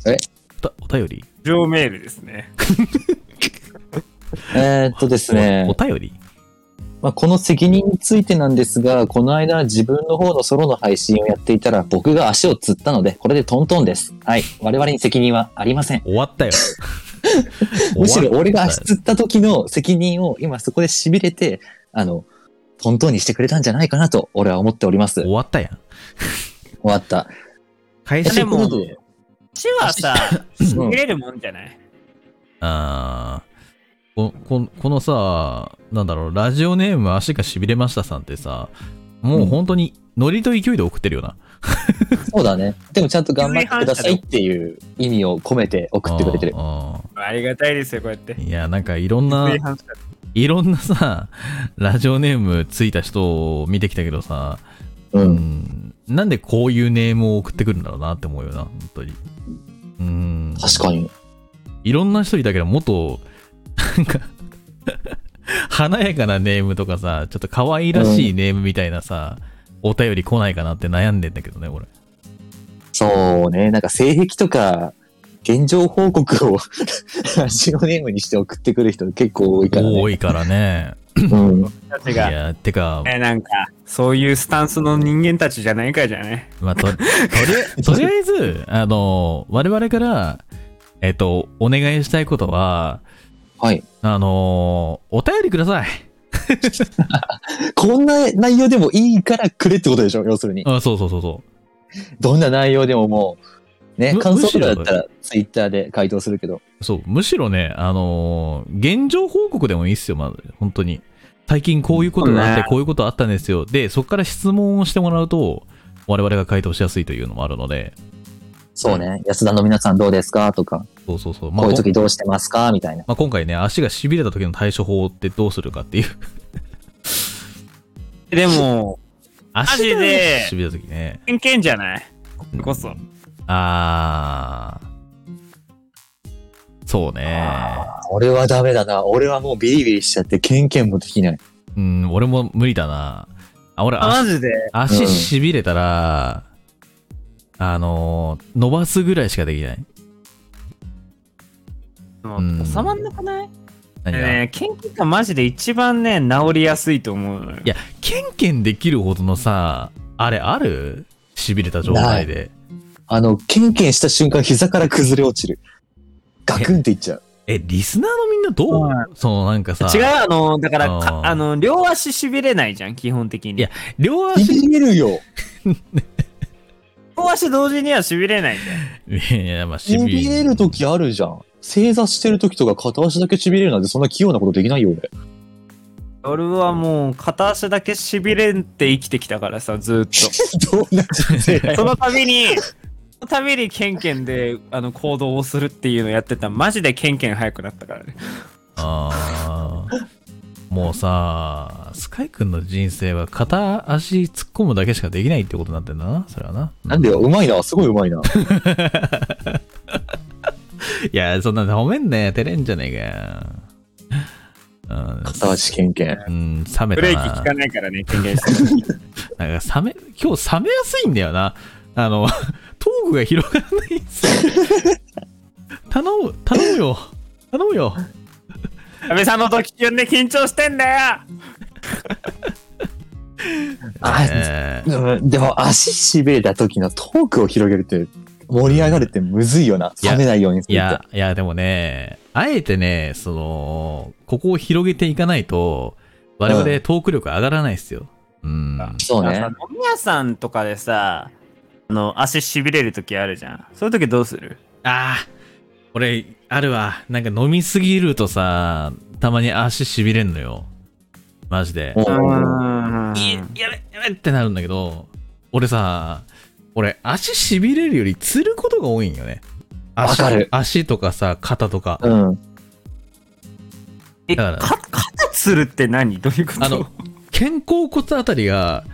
え？おたお便り？上メールですね。(laughs) えーっとですねおお、便り？まあ、この責任についてなんですが、この間自分の方のソロの配信をやっていたら僕が足をつったので、これでトントンです。はい。我々に責任はありません。終わったよ。(laughs) むしろ俺が足つった時の責任を今そこで痺れて、あの、トントンにしてくれたんじゃないかなと俺は思っております。終終わったやん。わった。会社でもということで (laughs) 足はさ、(laughs) しびれるもんじゃない？あーこここのさ、なんだろう、ラジオネーム足がしびれましたさんってさ、もう本当にノリと勢いで送ってるよな。(laughs) そうだね。でもちゃんと頑張ってくださいっていう意味を込めて送ってくれてる。あありがたいですよ、こうやって。ーいや、なんかいろんないろんなさ、ラジオネームついた人を見てきたけどさ、う。うんん、なんでこういうネームを送ってくるんだろうなって思うよな、本当に。うん。確かに。いろんな人いたけど、もっと、なんか、華やかなネームとかさ、ちょっと可愛らしいネームみたいなさ、お便り来ないかなって悩んでんだけどね、俺。そうね。なんか性癖とか、現状報告をラジオネームにして送ってくる人結構多いからね。多いからね。うん。いや、てか、えなんか、そういうスタンスの人間たちじゃないかじゃね。まあ、と、とりあ (laughs) とりあえず、あの、我々から、えっと、お願いしたいことは、はい。あの、お便りください。(laughs) こんな内容でもいいからくれってことでしょ？要するに。あそうそうそうそどんな内容でももう、ね、む感想とかだむしろったらツイッターで回答するけど。う。そう、むしろね、あの、現状報告でもいいっすよ、まず、本当に。最近こういうことがあって、ねこういうことあったんですよ。で、そこから質問をしてもらうと、我々が回答しやすいというのもあるので、そうね。安田の皆さんどうですか？とか、そうそうそう。まあ、こういうこ時どうしてますか？みたいな。まあ、今回ね、足が痺れた時の対処法ってどうするかっていう。でも、足で痺れた時ね。偏見じゃない？それこそ。あー。そうね。俺はダメだな。俺はもうビリビリしちゃって、ケンケンもできない。うん、俺も無理だな。あ、俺あ、マ足、ジで？足痺れたら、あのー伸ばすぐらいしかできない。もうんう収まんなくない？何が、ね研究がマジで一番ね、治りやすいと思うのよ。いや、ケンケンできるほどのさ、あれある？痺れた状態で。あの、ケンケンした瞬間膝から崩れ落ちる。ガクンっていっちゃう。え、リスナーのみんなどう、うそのなんかさ、違う、あの、だからか、あーあの、両足しびれないじゃん、基本的に。いや両ビ足、ビれるよ。(laughs) 両足同時にはしびれないじゃん。いや、まあ、ビ痺ビれる時あるじゃん。正座してる時とか片足だけしびれるなんてそんな器用なことできないよ、俺。俺はもう、片足だけしびれて生きてきたからさ、ずーっと。(laughs) その度に、その度にケンケンで、あの、行動をするっていうのをやってたら、マジでケンケン早くなったからね。あーもうさ、スカイ君の人生は片足突っ込むだけしかできないってことになってんだな、それはな。なんでよ、うまいな。すごいうまいな。(laughs) いや、そんな褒めんね照れんじゃねえかよ。うん片足ケンケン。うん、冷めたな。ブレーキ効かないからね、ケンケンしてる。(laughs) なんか冷め、今日冷めやすいんだよな。あの、(laughs) トークが広がらないんですよ。(laughs) 頼む、頼むよ。頼むよ。安倍さんの時呼んで緊張してんだよあ、えーうんでも足しびれた時のトークを広げるって盛り上がるってむずいよな。冷めないようにするいや、いや、でもね、あえてね、その、ここを広げていかないと、我々トーク力上がらないですよ。うん。そうね。飲み屋さんとかでさ、あの、足しびれる時あるじゃん。そういう時どうする？ああ、俺、あるわ。なんか飲みすぎるとさ、たまに足しびれんのよ。マジで。いやべ、やべってなるんだけど、俺さ、俺、足しびれるよりつることが多いんよね。足わかる足とかさ、肩とか。うん。え、だからか肩つるって何？どういうこと？あの、肩甲骨あたりが、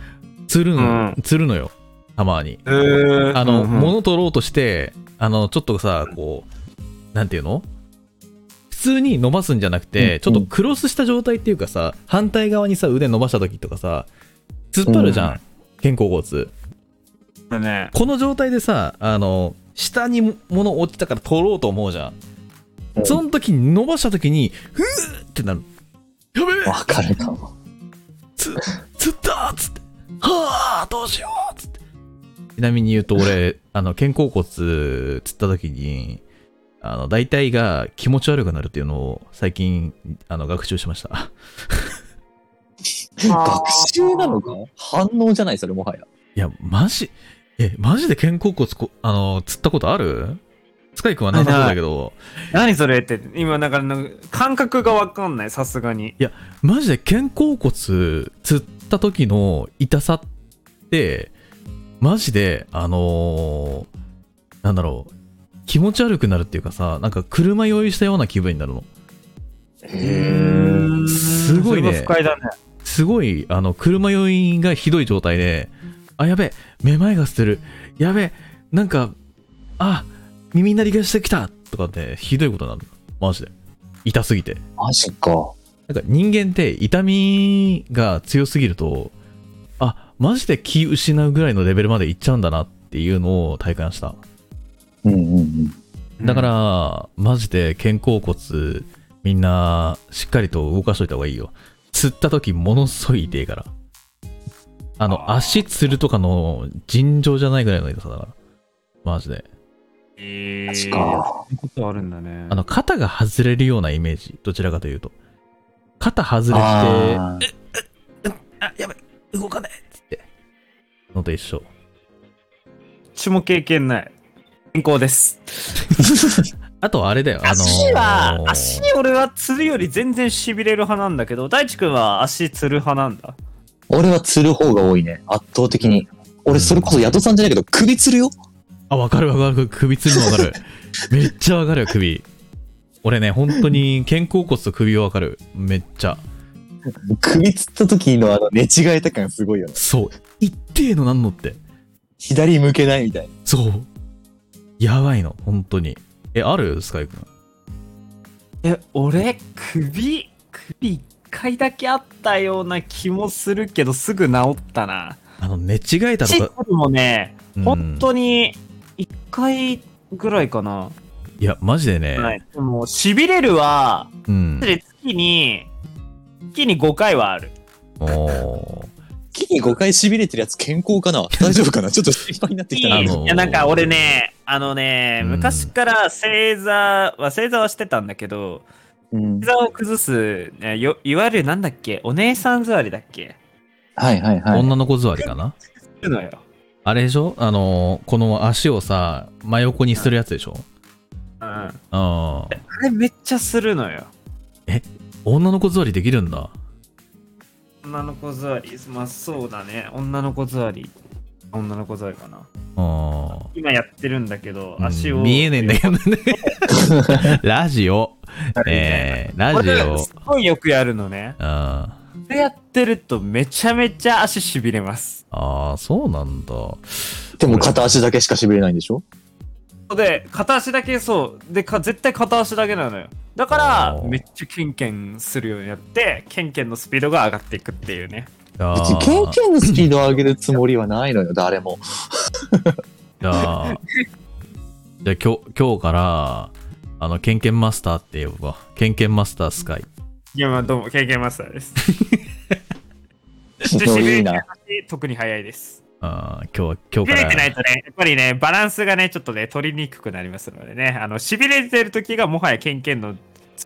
つるん、うつるのよ。たまに。えーあの、うんうん物取ろうとして、あの、ちょっとさ、こう、なんていうの？普通に伸ばすんじゃなくて、うんちょっとクロスした状態っていうかさ、反対側にさ、腕伸ばした時とかさ、突っ張るじゃん、うん肩甲骨。だね。この状態でさ、あの、下に物落ちたから取ろうと思うじゃん。うんその時に伸ばした時に、ふーってなる。やべえわかるかも。つ、釣ったーっつって。はあどうしようっつって。ちなみに言うと俺、(laughs) あの、肩甲骨釣った時に、あの、大体が気持ち悪くなるっていうのを最近、あの、学習しました。(laughs) 学習なのか？反応じゃない？それもはや。いや、マジ、え、マジで肩甲骨こ、あの、釣ったことある？スカイ君はなさそうだけど、何それって、今なんか感覚がわかんない、さすがに。マジで肩甲骨釣った時の痛さって、マジで、あのーなんだろう、気持ち悪くなるっていうかさ、なんか車酔いしたような気分になるの。へすごいねね。すごい、あの、車酔いがひどい状態で、あ、やべえ、めまいがしてる。やべえ、なんか、あ、耳鳴りがしてきたとかって、ひどいことになるの。マジで。痛すぎて。マジか。なんか人間って痛みが強すぎると、あ、マジで気失うぐらいのレベルまでいっちゃうんだなっていうのを体感した。うんうんうん。だから、マジで肩甲骨、みんな、しっかりと動かしといた方がいいよ。釣った時、ものすごい痛いから。あの、足つるとかの尋常じゃないぐらいの痛さだから。マジで。えー、マジそうか。いうことあるんだね。あの、肩が外れるようなイメージ。どちらかというと。肩外れて、ああ、やばい、動かないっつって。のと一緒。どっちも経験ない。健康です。(laughs) あとあれだよ、あのー足は、足俺は釣るより全然痺れる派なんだけど、大地君は足釣る派なんだ。俺は釣る方が多いね。圧倒的に。俺、それこそヤトさんじゃないけど、首釣るよ。あ、わかるわかる。首つるのわかる。(laughs) めっちゃわかるよ、首。俺ね、本当に肩甲骨と首はわかる。めっちゃ。首釣った時のあの寝違えた感すごいよね。そう。一定のなんのって。左向けないみたいな。そう。やばいの、本当に。え、ある？スカイ君。え、俺、首、首一回だけあったような気もするけど、すぐ治ったな。あの、寝違えた足とか。もね、うん本当に一回ぐらいかな。いや、マジでね。はい。でも、痺れるは、うん。で月に、月に5回はある。おー木に5回痺れてるやつ健康かな？(laughs) 大丈夫かな？ちょっと心配になってきたな。あのいや、なんか俺ね、あのね、うん昔から正座は、正座はしてたんだけど、うん正座を崩す、ねよいわゆるなんだっけ、お姉さん座りだっけ？はいはいはい。女の子座りかな？するのよ。あれでしょ？あのーこの足をさ、真横にするやつでしょ？うん。あああ。れめっちゃするのよ。女の子座りできるんだ？女の子座り、まあそうだね。女の子座り。女の子座りかな。ああ。今やってるんだけど、うん足を。見えねえんだけどね。(laughs) ラジオ。えー、ラジオ。すごいよくやるのね。あこれやってるとめちゃめちゃ足しびれます。あー、そうなんだ。でも片足だけしか痺れないんでしょ？で、片足だけそう。で、か絶対片足だけなのよ。だから、めっちゃケンケンするようになって、ケンケンのスピードが上がっていくっていうね。別にケンケンのスピードを上げるつもりはないのよ、誰も。じゃあ、じゃあ今日、今日から、あの、ケンケンマスターって呼ぶわ。ケンケンマスタースカイ。いや、まあどうも、ケンケンマスターです。(laughs) いいな。特に早いです。あー今日、今日痺れてから。ないとね、やっぱりね、バランスがね、ちょっとね、取りにくくなりますのでね、あの、痺れてる時がもはやケンケンの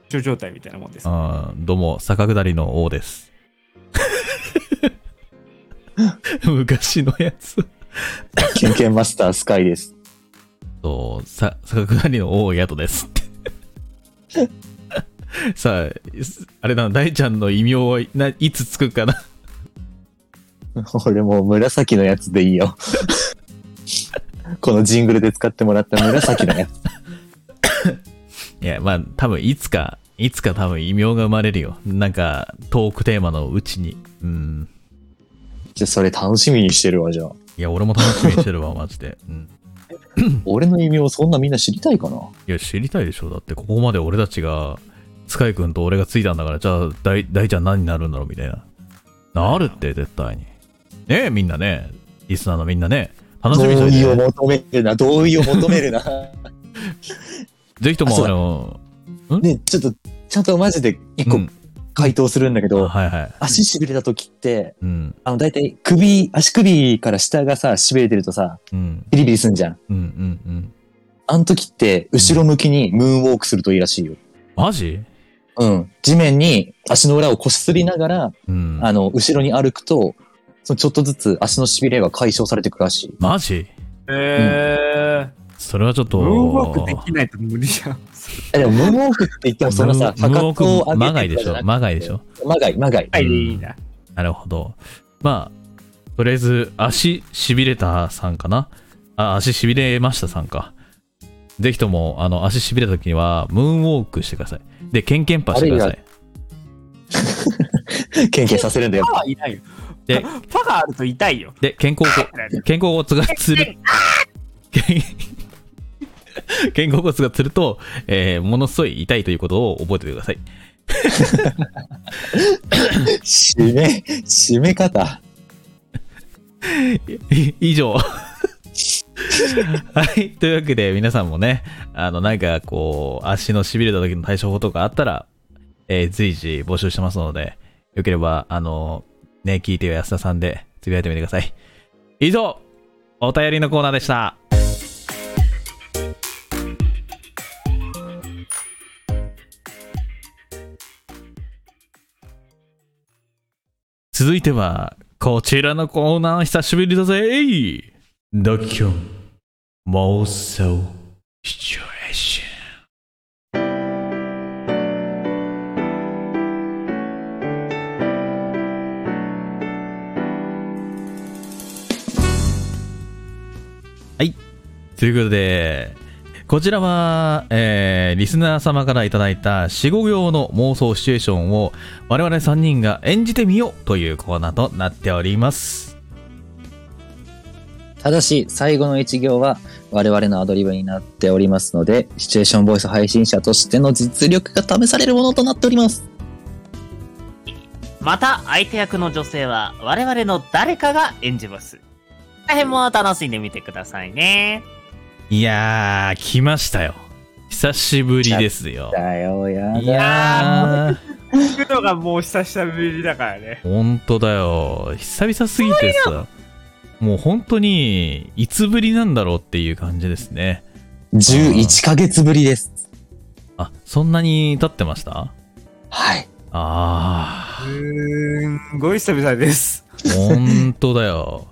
通常状態みたいなもんです。あーどうも、坂下りの王です。(laughs) 昔のやつ。ケンケンマスタースカイです。そう、さ、坂下りの王ヤトですって。(laughs) さあ、あれだな、大ちゃんの異名はいないつつくかな。俺もう紫のやつでいいよ。このジングルで使ってもらった紫のやつ。(laughs) いや、まあ、多分いつか、いつか多分異名が生まれるよ。なんか、トークテーマのうちに。うん。じゃあそれ楽しみにしてるわ、じゃあ。いや、俺も楽しみにしてるわ、マジで。うん。(laughs) 俺の異名そんなみんな知りたいかな？いや、知りたいでしょ。だって、ここまで俺たちが、スカイ君と俺がついたんだから、じゃあ、大大ちゃん何になるんだろうみたいな。なるって、絶対に。ねえ、みんなね。リスナーのみんなね。楽しみにして同意をね。求めるな、同意を求めるな。(laughs) ぜひとも、あの、ね、ちょっと、ちゃんとマジで一個うん回答するんだけど、はいはい。足痺れた時って、うん。あの、だいたい首、足首から下がさ、痺れてるとさ、うん。ビリビリすんじゃん。うん。うん。うん。あの時って、後ろ向きにムーンウォークするといいらしいよ。マジ？うん。地面に足の裏をこすりながら、うん。あの、後ろに歩くと、そのちょっとずつ足の痺れが解消されていくらしい。マジ？えそれはちょっと。ー、ムーンウォークできないと無理じゃん。え、でも、ムーンウォークって言っても、そんなさ、ムーンウォークかかとを上げてまがいでしょ？まがいでしょ？まがい、まがい。はい、いいんだ。なるほど。まあ、とりあえず、足しびれたさんかな？あ、足しびれましたさんか。ぜひとも、あの、足しびれた時には、ムーンウォークしてください。で、ケンケンパしてください。研究させるんだよ。パはいないよ。でパがあると痛いよ。で、肩甲骨、肩甲骨がつる。(laughs) 肩甲骨がつると、えーものすごい痛いということを覚えておいてください。締め、締め方。(laughs) い (laughs) 以上。(laughs) はい。というわけで、皆さんもね、あの、なんかこう、足の痺れた時の対処法とかあったら、えー随時募集してますので、よければ、あの、ね、聞いてよ安田さんで、つぶやいてみてください。以上、お便りのコーナーでした。続いては、こちらのコーナー久しぶりだぜドキュン妄想シチュエーションはい。ということで、こちらは、えー、リスナー様からいただいた4、5行の妄想シチュエーションを我々3人が演じてみようというコーナーとなっております。ただし、最後の一行は我々のアドリブになっておりますので、シチュエーションボイス配信者としての実力が試されるものとなっております。また、相手役の女性は我々の誰かが演じます。大変も楽しんでみてくださいね。いやー、来ましたよ。久しぶりですよ。だよ、やいだ。やー、行くのがもう久しぶりだからね。ほんとだよ。久々すぎてさ、もう本当に、いつぶりなんだろうっていう感じですね。11ヶ月ぶりです。あ、そんなに経ってました？はい。あうーん、ごい久々です。ー、ほんとだよ。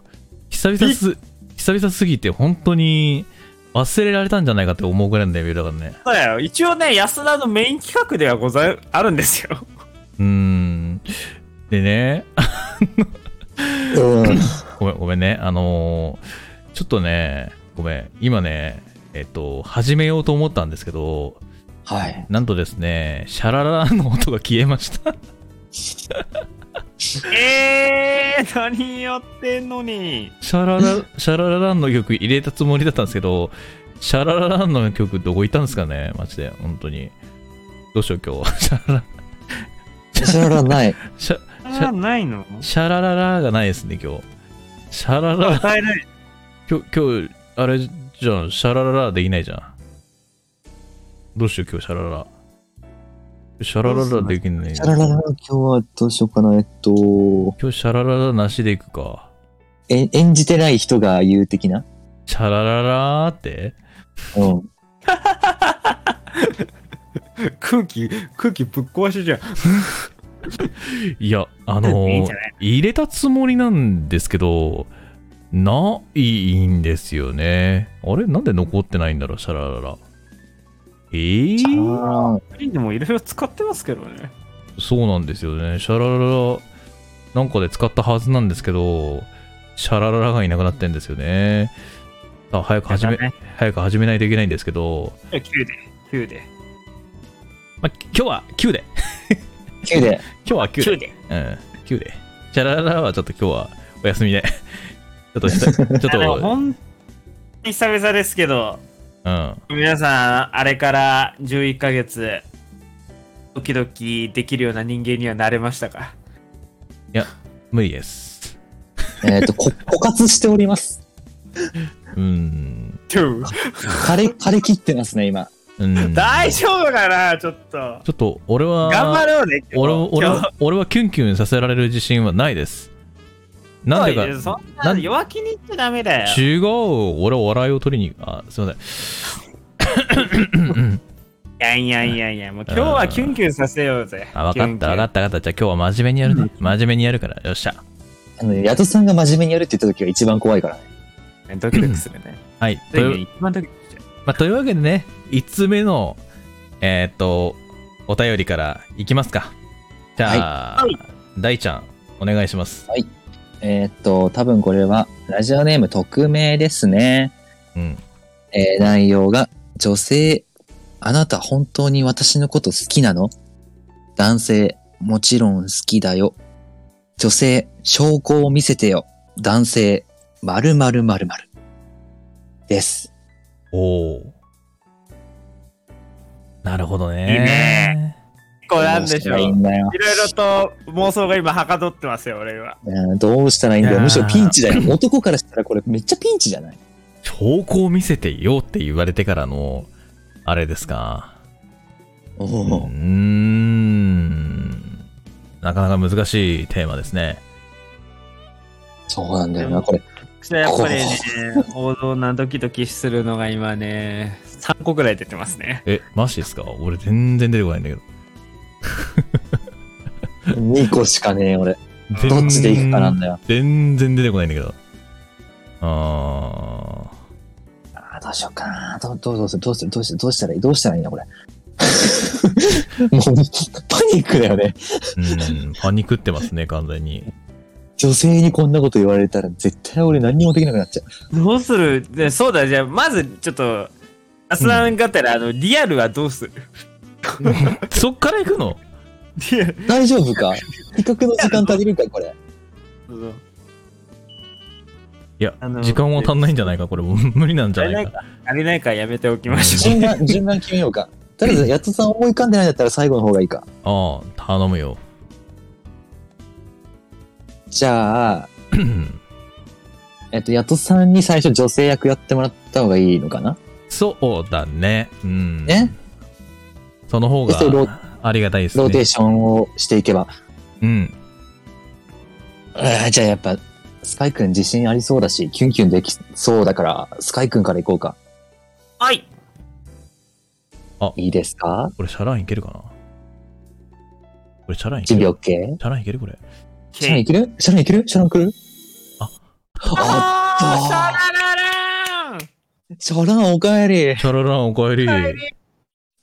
久々す、久々すぎて本当に忘れられたんじゃないかって思うぐらいのレベルだからね。そうだよ。一応ね、安田のメイン企画ではござい、あるんですよ。うーん。でね、うん。ごめん、ごめんね。あのーちょっとね、ごめん。今ね、えっと、始めようと思ったんですけど、はい。なんとですね、シャラララの音が消えました。えー、何やってんのに。シャララ、シャララランの曲入れたつもりだったんですけど、シャララランの曲どこ行ったんですかねマジで、本当に。どうしよう今日。(laughs) シャララ、知らない。シャ、あ、ないの？シャラララがないですね、今日。シャララ、与えない。今日、今日、あれじゃん、シャラララできないじゃん。どうしよう今日、シャラララ。シャラララできない。チャラララ、今日はどうしようかな。えっと、今日、シャラララなしでいくか。え演じてない人が言う的な？シャラララーって？うん。(laughs) 空気、空気ぶっ壊しじゃん。(laughs) いや、あのいい入れたつもりなんですけど、ないんですよね。あれ？なんで残ってないんだろう、シャラララ。えー、あプリンでもいろいろ使ってますけどね。そうなんですよね。シャラララ、なんかで使ったはずなんですけど、シャラララがいなくなってんですよね。あ早く始め、だね早く始めないといけないんですけど、9で、9で。まあ、今日は9で。9で。(laughs) 今日は9で。9で。うん、9で。チャラララはちょっと今日はお休みで。ちょっとした、ちょっあでもと、本当に久々ですけど、うん。皆さん、あれから11ヶ月、ドキドキできるような人間にはなれましたか？無理です。えっ、と、こ (laughs) 枯渇しております。うん。枯れ、枯れ切ってますね、今。うん、大丈夫かなちょっと。ちょっと、俺は、頑張ろうね。俺は俺俺はキュンキュンさせられる自信はないです。なんでか、そんな弱気に言っちゃダメだよ。違う、俺は笑いを取りに、あ、すいません。(coughs) いやいやいやいや、もう今日はキュンキュンさせようぜ。あ、分かった、分かっった、分かった。じゃあ今日は真面目にやるね。真面目にやるから、よっしゃ。あの、ヤトさんが真面目にやるって言った時が一番怖いからね。た。ドキドキするね。(coughs) はい。とついいうに一番ドキドキしちゃう。まあ、というわけでね、5つ目の、えーっと、お便りからいきますか。じゃあ、はい大ちゃん、お願いします。えーっと、多分これは、ラジオネーム匿名ですね。うん。えー内容が、女性、あなた本当に私のこと好きなの？男性、もちろん好きだよ。女性、証拠を見せてよ。男性、〇〇〇〇です。おお。なるほどね。いいねこれなんでしょう。い。ろいろと妄想が今はかどってますよ、俺は。うんどうしたらいいんだよ。むしろピンチだよ。男からしたらこれめっちゃピンチじゃない？証拠を見せてよって言われてからの、あれですか。おう。ん。なかなか難しいテーマですね。そうなんだよな、これ。やっぱりね、王道なドキドキするのが今ね、3個ぐらい出てますね。え、マジですか？俺全然出てこないんだけど。(laughs) 2個しかねえ、俺。どっちで行くかなんだよ。全然出てこないんだけど。ああーどうしようかな。どう、どう、どうする、どうする、どうしどうしたらいい、どうしたらいいんだ、これ？(laughs) もう、パニックだよね。ーうん、パニクってますね、完全に。女性にこんなこと言われたら、絶対俺何にもできなくなっちゃう。どうする？でそうだ、じゃあ、まずちょっと、アスランがったら、あの、リアルはどうする？(laughs) そっから行くの？大丈夫か？(laughs) 比較の時間足りるか、これ？いやあの、時間は足んないんじゃないかこれもう無理なんじゃないか。足りないからやめておきましょ順番、順番決めようか。とりあえず、やっとさん思い浮かんでないんだったら最後の方がいいか。ああ、頼むよ。じゃあ、(clears throat) えっと、やっとさんに最初女性役やってもらった方がいいのかな？そうだね。うん。ねその方がありがたいですね。ローテーションをしていけば。うん。じゃあやっぱ、スカイくん自信ありそうだし、キュンキュンできそうだから、スカイくんから行こうか。う。はい。いいですか？これ、シャランいけるかな？これ、シャランいけ準る備 OK? シャランいけるこれ。シャランいける？シャランいける？シャラン来る？あ。ああー、シャあラランシャランおかえり。シャラランおかえり。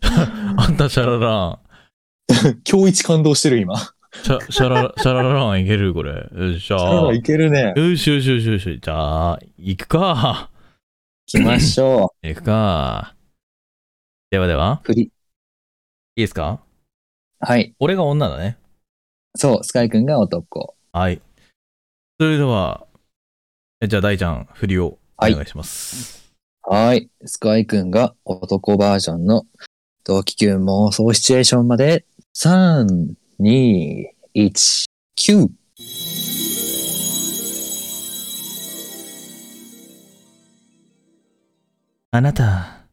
あんたシャララン。(laughs) 今日一感動してる今。シャシャラシャラランいけるこれ。よっしゃシャランいけるね。よしよしよしよし。じゃあ、行くか。行きましょう。(coughs) 行くか。ではでは、振り。いいですか？はい。俺が女だね。そう、スカイくんが男。はい。それでは、えじゃあ大ちゃん、振りをお願いします。はい。スカイくんが男バージョンの同期級妄想シチュエーションまで、3、2、1、9。あなた、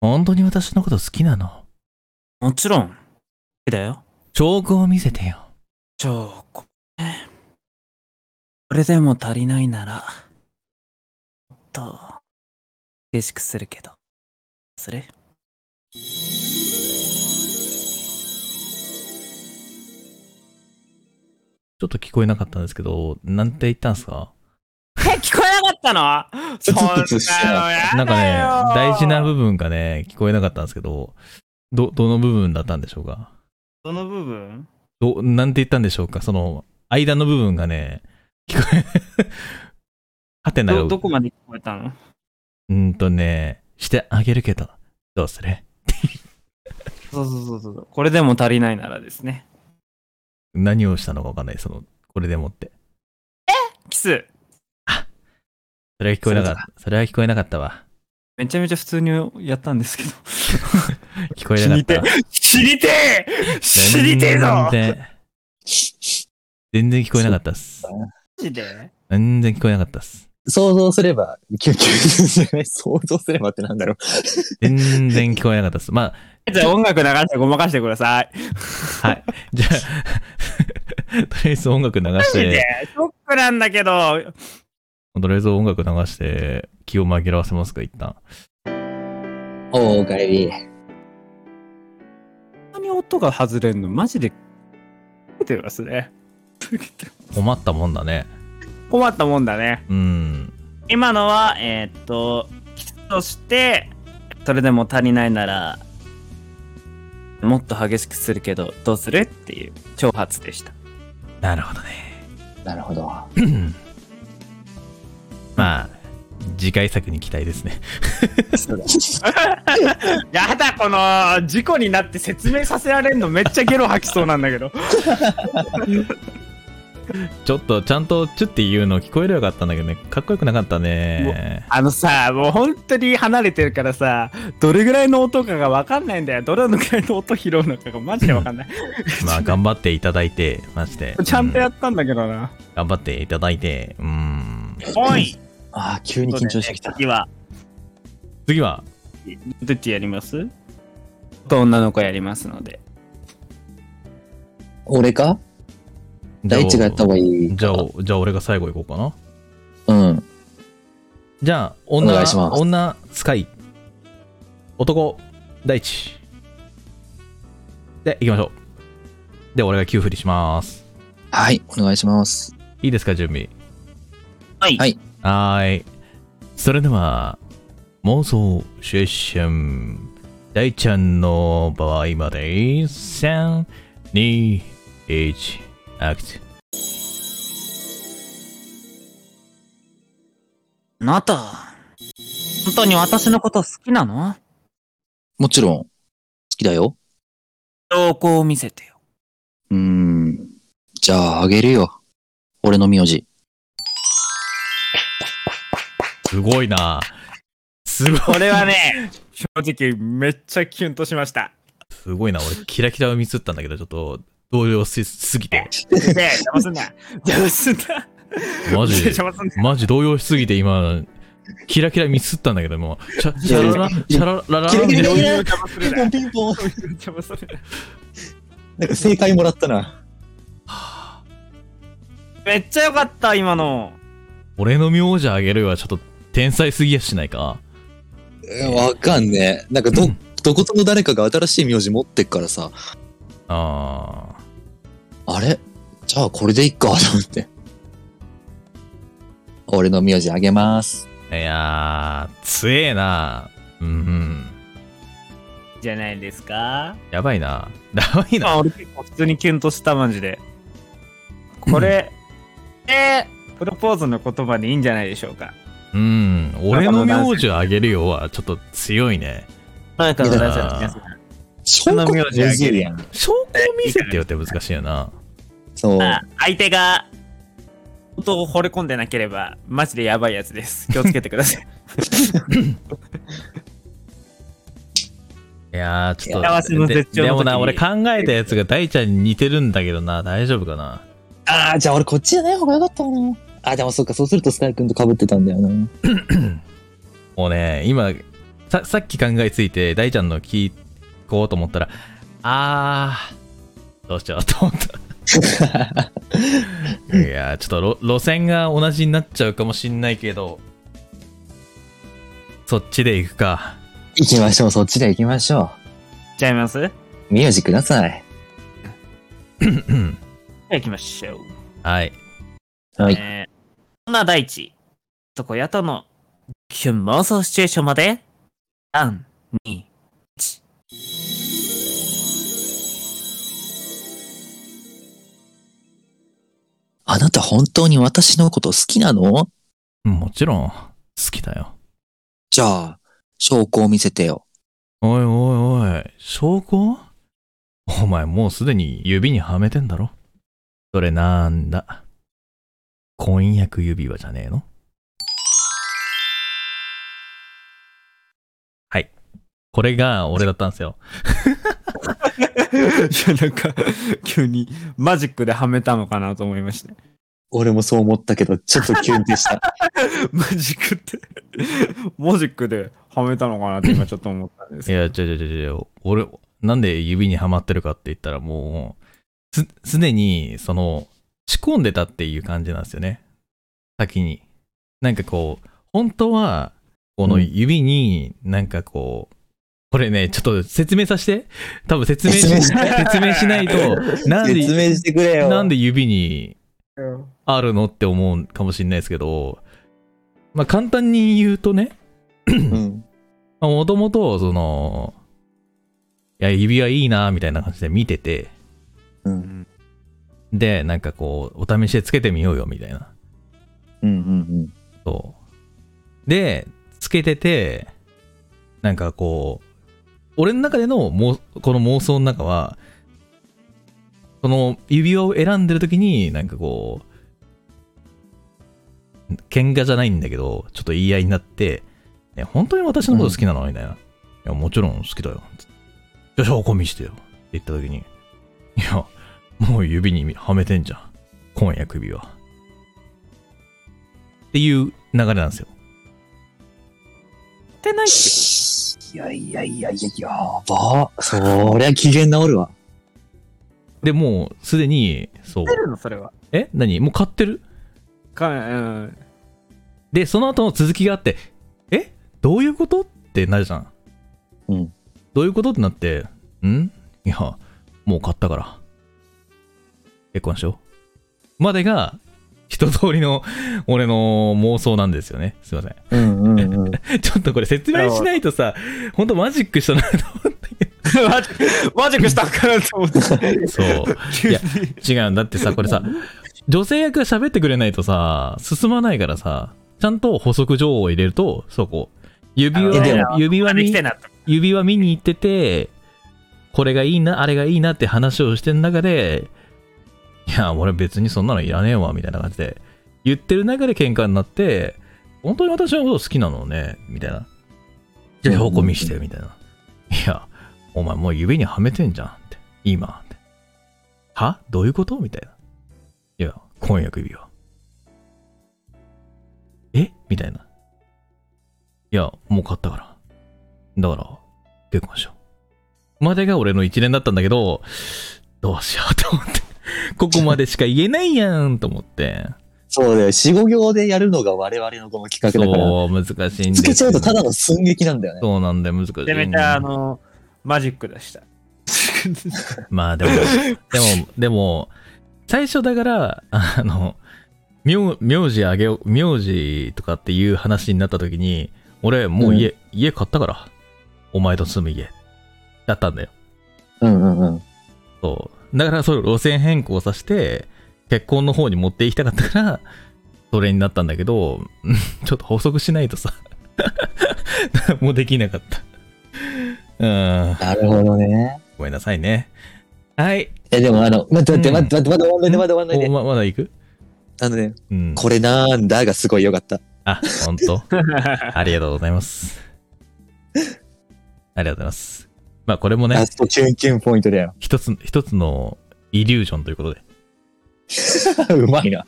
本当に私のこと好きなの？もちろん。好きだよ。証拠を見せてよ。ちょ、こね。これでも足りないなら、もっと、嬉しくするけど。するちょっと聞こえなかったんですけど、なんて言ったんですか？え、聞こえなかったの？プツプツしてななんかね、大事な部分がね、聞こえなかったんですけど、ど、どの部分だったんでしょうか？どの部分？ど、なんて言ったんでしょうか？その、間の部分がね、聞こえ、(laughs) はてながど、どこまで聞こえたの？うーんとね、してあげるけど、どうする？そうそうそうそう。これでも足りないならですね。何をしたのかわかんない、その、これでもって。キス？それは聞こえなかった。それは聞こえなかったわ。めちゃめちゃ普通にやったんですけど。(laughs) 聞こえなかった。知りてえ知りてえぞ全然聞こえなかったっす。マジで？全然聞こえなかったっす。想像すれば、キュンキュンじゃない？想像すればってなんだろう。全然聞こえなかったっす。まじゃあ音楽流してごまかしてください。あ、はい。じゃあ、(laughs) とりあえず音楽流しマジでて、ショックなんだけど。とりあえず音楽流して、気を紛らわせますか、一旦。おー、おかえり。こんなに音が外れんのマジで出てますね。(laughs) 困ったもんだね。困ったもんだね。うん。今のは、えーっと、キスとして、それでも足りないなら、もっと激しくするけど、どうするっていう挑発でした。なるほどね。なるほど。(clears throat) まあ、次回作に期待ですね。(laughs) やだ、この、事故になって説明させられんのめっちゃゲロ吐きそうなんだけど。(laughs) ちょっと、ちゃんと、チュって言うの聞こえればよかったんだけどね。かっこよくなかったね。あのさ、もう本当に離れてるからさ、どれぐらいの音かがわかんないんだよ。どれぐらいの音拾うのかがマジでわかんない。(laughs) まあ、頑張っていただいて、マジで。ちゃんとやうったんだけどな。頑張っていただいて、うん。おい (laughs) あー、急に緊張してきた。次は、次は、どってやります？と女の子やりますので。俺か？大地がやった方がいいじゃあ、じゃあ俺が最後行こうかな。うん。じゃあ、女、お願いします女、スカイ。男、大地。で、行きましょう。で、俺が9振りします。はい、お願いします。いいですか、準備？はい。はいはーい。それでは、妄想シチュエーション。大ちゃんの場合まで、3、2、1、アクト。あなた、本当に私のこと好きなの？もちろん、好きだよ。証拠を見せてよ。うーん。じゃあ、あげるよ。俺の名字。すごいなすごい。これはね、(laughs) 正直めっちゃキュンとしました。すごいな。俺、キラキラを見つったんだけど、ちょっと、動揺しすぎて。で、邪魔すんな。邪魔すんな。マジ？マジ動揺しすぎて、今、キラキラミスったんだけども、シャシャララ、シャラララキラキララキラ邪魔するな。ピンポン。邪魔するな。なんか正解もらったな。めっちゃ良かった、今の。俺の名字あげるはちょっと天才すぎやしないか。うんわかんねえ。なんかど、どことの誰かが新しい名字持ってっからさ、ああれ？じゃあこれでいっか、と思って。俺の名字あげます。ー。いやー、強えな。うんうん。じゃないですか？やばいな。やばいな。あ、俺結構普通にキュンとした、マジで。これ、えー、プロポーズの言葉でいいんじゃないでしょうか。うん。俺の名字あげるよはちょっと強いね。なんかいや皆さんあー皆さん証の名字あげるやん。証拠を見せてよって難しいよな。そう。あ相手が、本当惚れ込んでなければ、マジでやばいやつです。気をつけてください。(laughs) いやー、ちょっ幸せのと。絶頂の時にででもな、俺考えたやつが大ちゃんに似てるんだけどな。大丈夫かな？ああ、じゃあ俺こっちじゃない方がよかったかな。あ、でもそっか、そうするとスカイ君と被ってたんだよな。(coughs) (coughs) もうね、今、ささっき考えついて、大ちゃんの聞こうと思ったら、あー、どうしようと思った。(laughs) いやー、ちょっと路路線が同じになっちゃうかもしんないけど、そっちで行くか。行きましょう、そっちで行きましょちゃいます？う。名字ください。行きましょう。はい。はい。えー、そんな大地、男やとのキュン妄想シチュエーションまで、3、2、あなた本当に私のこと好きなの？もちろん、好きだよ。じゃあ、証拠を見せてよ。おいおいおい、証拠？お前もうすでに指にはめてんだろ。それなんだ？婚約指輪じゃねえの？これが俺だったんですよ。いや、なんか、急にマジックではめたのかなと思いました。俺もそう思ったけど、ちょっとキュンってした。(laughs) マジックって、マジックではめたのかなって今ちょっと思ったんですけいや、ちょちょちょちょ、俺、なんで指にはまってるかって言ったらもう、す、すでに、その、仕込んでたっていう感じなんですよね。先に。なんかこう、本当は、この指に、なんかこう、これね、ちょっと説明させて。多分説明し、説明しないと、なんで、説明してくれよ。なんで指にど。あるのって思うかもしれないですけど、まあ簡単に言うとね、うん。(clears throat) もともと、その、いや、指輪いいな、みたいな感じで見てて、うん。で、なんかこう、お試しでつけてみようよ、みたいな。うん。うん。そう。で、つけてて、なんかこう、俺の中でのもうこの妄想の中は、その指輪を選んでる時に、なんかこう、喧嘩じゃないんだけど、ちょっと言い合いになって、ね、本当に私のこと好きなの、みたいな。いや、もちろん好きだよ。じゃあ証拠見してよ。って言った時に、いや、もう指にはめてんじゃん。婚約指輪。っていう流れなんですよ。ってないって。いやいやいやいや、やば。そりゃ機嫌治るわ。で、もうすでに、そう。出るのそれは。え？何？もう買ってる？か、うん。で、その後の続きがあって、え？どういうこと？ってなるじゃん。うん。どういうこと？ってなって、ん？いや、もう買ったから。結婚しよう。までが、一通りの俺の妄想なんですよね。すいません。うんうんうん。(laughs) ちょっとこれ説明しないとさ、ほんとマジックしたなと思って。マジマジックしたんかなと思って。そう。いや、違うんだってさ、これさ、女性役が喋ってくれないとさ、進まないからさ、ちゃんと補足情報を入れると、そこ、指輪、指輪にできて、なと。指輪見に行ってて、これがいいな、あれがいいなって話をしてる中で、いや、俺別にそんなのいらねえわ、みたいな感じで、言ってる中で喧嘩になって、本当に私のこと好きなのね、みたいな。じゃあ、横見して、みたいな。いや、お前もう指にはめてんじゃんって、今。っては？どういうこと？みたいな。いや、婚約指輪。え？みたいな。いや、もう買ったから。だから、結婚しよう。までが俺の一連だったんだけど、どうしようと思って。(laughs) ここまでしか言えないやんと思って。そうだよ。四五行でやるのが我々のこの企画だから。そう、難しいんですつけちゃうとただの寸劇なんだよね。そうなんだよ、難しい。めちゃめちゃ、あの、マジックでした。(laughs) まあでも、でも、でも、最初だから、あの、名名字あげよう、名字とかっていう話になった時に、俺もう家、家買ったから。お前と住む家。だったんだよ。うんうんうん。そう。だからそれ路線変更させて、結婚の方に持っていきたかったから、それになったんだけど、う (laughs) んちょっと補足しないとさ、(laughs) もうできなかった。うん。なるほどね。ごめんなさいね。はい。え、でもあの、待って待ってうん待って待って、まだ終わんないで、まだ終わんないで。おままだ行く？あのね、うん。これなんだがすごい良かった。あ、ほんと？(laughs) ありがとうございます。ありがとうございます。まあこれもねラ、ストキュンキュンポイントだよ。一つ、一つのイリュージョンということで、(laughs) うまいな。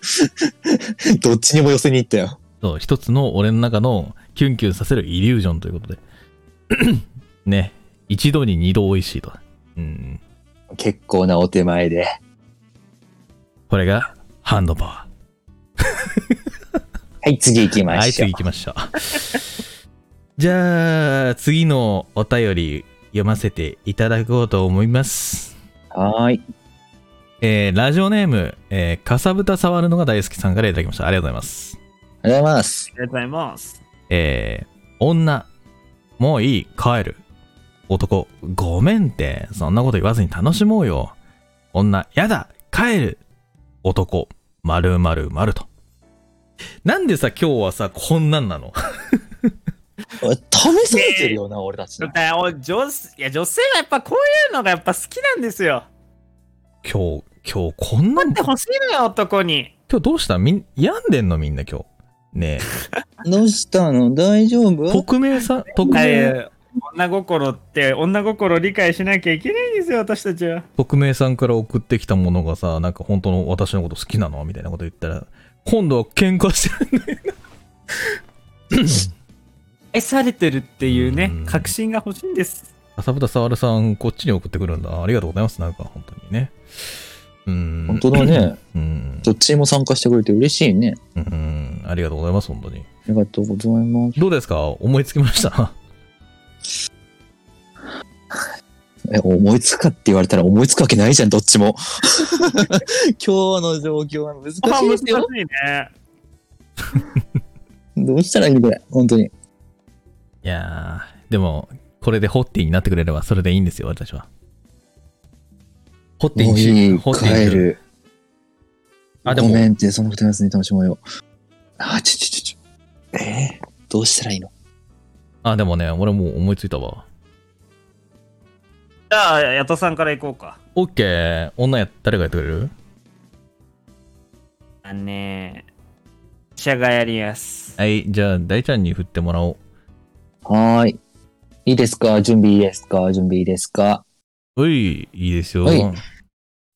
(laughs) どっちにも寄せに行ったよ。そう、一つの俺の中のキュンキュンさせるイリュージョンということで。(clears throat) ね、一度に二度美味しいと。うん。結構なお手前で。これがハンドパワ (laughs) はい、次行きー。はい、ましょう次行。きましょう。じゃあ、次のお便り読ませていただこうと思います。はーい。えー、ラジオネーム、えー、かさぶた触るのが大好きさんからいただきました。ありがとうございます。ありがとうございます。ありがとうございます。えー、女、もういい、帰る。男、ごめんって、そんなこと言わずに楽しもうよ。女、やだ、帰る。男、まるまるまると。なんでさ、今日はさ、こんなんなの？(laughs) 試されてるよな、俺たち。だ女子いや女性はやっぱこういうのがやっぱ好きなんですよ。今日、今日こんなん、待って今ほしいのよ、男に。日どうした？みん、病んでんのみんな今日。ね (laughs) どうしたの？大丈え、夫？匿名さん、匿名、はい女心って女心を理解しなきゃいけないんですよ、私たちは。匿名さんから送ってきたものがさ、なんか本当の私のこと好きなのみたいなこと言ったら、今度は喧嘩してるんだよ (laughs) 愛されてるっていうねうん、確信が欲しいんです。浅豚沙織さん、こっちに送ってくるんだ。ありがとうございます。なんか、本当にね。うん。本当だね。うん。どっちも参加してくれて嬉しいね。うん。ありがとうございます、本当に。ありがとうございます。どうですか？思いつきました？(laughs) え、思いつくかって言われたら思いつくわけないじゃん、どっちも。(laughs) 今日の状況は難しいですよ。いね。(laughs) どうしたらいいのこれ、本当に。いやー、でも、これでホッティになってくれれば、それでいいんですよ、私は。ホッティにしいい、ホッティに帰る。あ、でもご、めんって、その二つに楽しもうよ。あ、ちょちょちょちょ。えー、どうしたらいいの？あ、でもね、俺もう思いついたわ。じゃあ、ヤトさんから行こうか。オッケー。女や、誰がやってくれる？あのね、医者がやりやす。はい、じゃあ、大ちゃんに振ってもらおう。はーい。いいですか？準備いいですか？準備いいですか？おい、いいですよ。はい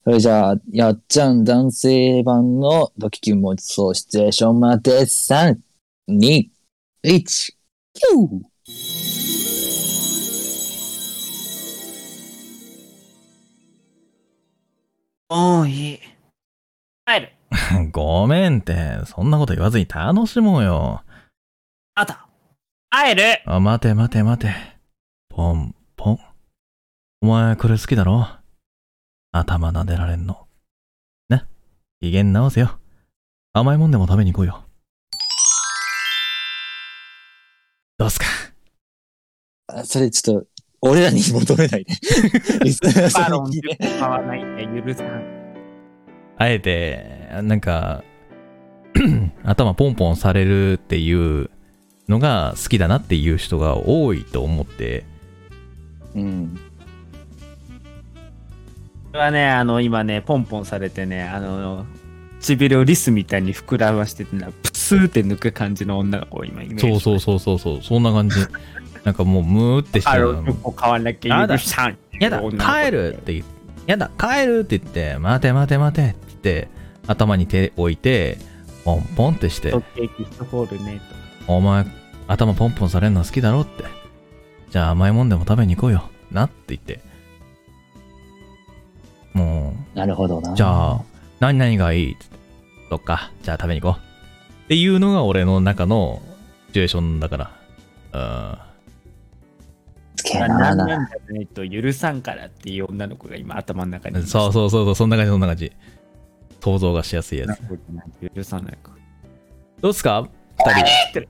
それじゃあ、やっちゃん男性版のドキキュン持ちそうシチュエーションまで、3、2、1、キューもういい。帰る。(laughs) ごめんって、そんなこと言わずに楽しもうよ。あと。帰る。あ、待て待て待て。ポン、ポン。お前これ好きだろ？頭撫でられんの。ね？機嫌直せよ。甘いもんでも食べに行こうよ。どうすか？あそれちょっと、俺らに求めないで。リスナーさバロンんに聞いて10個買わないって許さん。あえて、なんか、(clears throat) 頭ポンポンされるっていうのが好きだなっていう人が多いと思って、うん。はね、あの、今ね、ポンポンされてね、あの、唇をリスみたいに膨らましててな、プスーって抜く感じの女の子を今イメージ。そうそうそうそうそう、そんな感じ。なんかもうムーってしてあるの、10個買わなきゃ許さん。やだ、帰るって言って、やだ、帰るって言って、待て待て待てって言って、頭に手置いて、ポンポンってしてホッ、トケーキ1ホールねお前、頭ポンポンされるの好きだろって。じゃあ甘いもんでも食べに行こうよ。なって言って。もなるほどな。う、じゃあ、何々がいいっつって。そっか、じゃあ食べに行こう。っていうのが俺の中のシチュエーションだから。と。つけななんな。じゃないと許さんからっていう女の子が今頭の中にうん。そうそうそうそう、そんな感じ、そんな感じ。想像がしやすいやつ。許さないか。どうっすか？二人。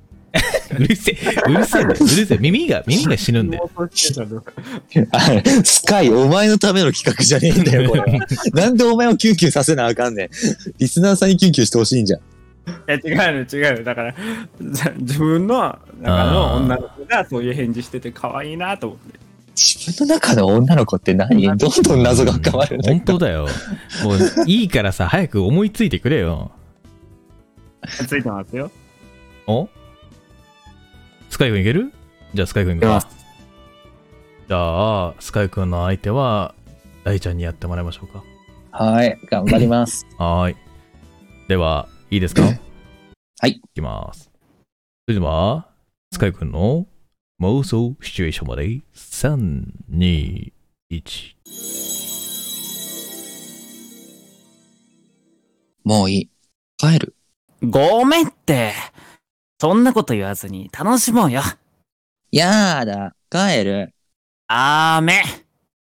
うるせえ、うるせえ。うるせえ。耳が、耳が死ぬんだよ。あスカイ、お前のための企画じゃねえんだよ、これは。(laughs) なんでお前をキュンキュンさせなあかんねん。リスナーさんにキュンキュンしてほしいんじゃん。いや違うの違うのだから自分の中の女の子がそういう返事してて可愛いなと思って自分の中の女の子って何？どんどん謎が深まるんだ本当だよ。もう、いいからさ、早く思いついてくれよ。ついてますよお？スカイ君いける？じゃあスカイ君いきます。じゃあ、スカイ君の相手は、大ちゃんにやってもらいましょうか。はい、頑張ります。(laughs) はーい。では、いいですか？はいいきます。それでは、スカイ君の妄想シチュエーションまで、3、2、1。もういい。帰る。ごめんって。そんなこと言わずに楽しもうよ。やだ、帰る。ダメ。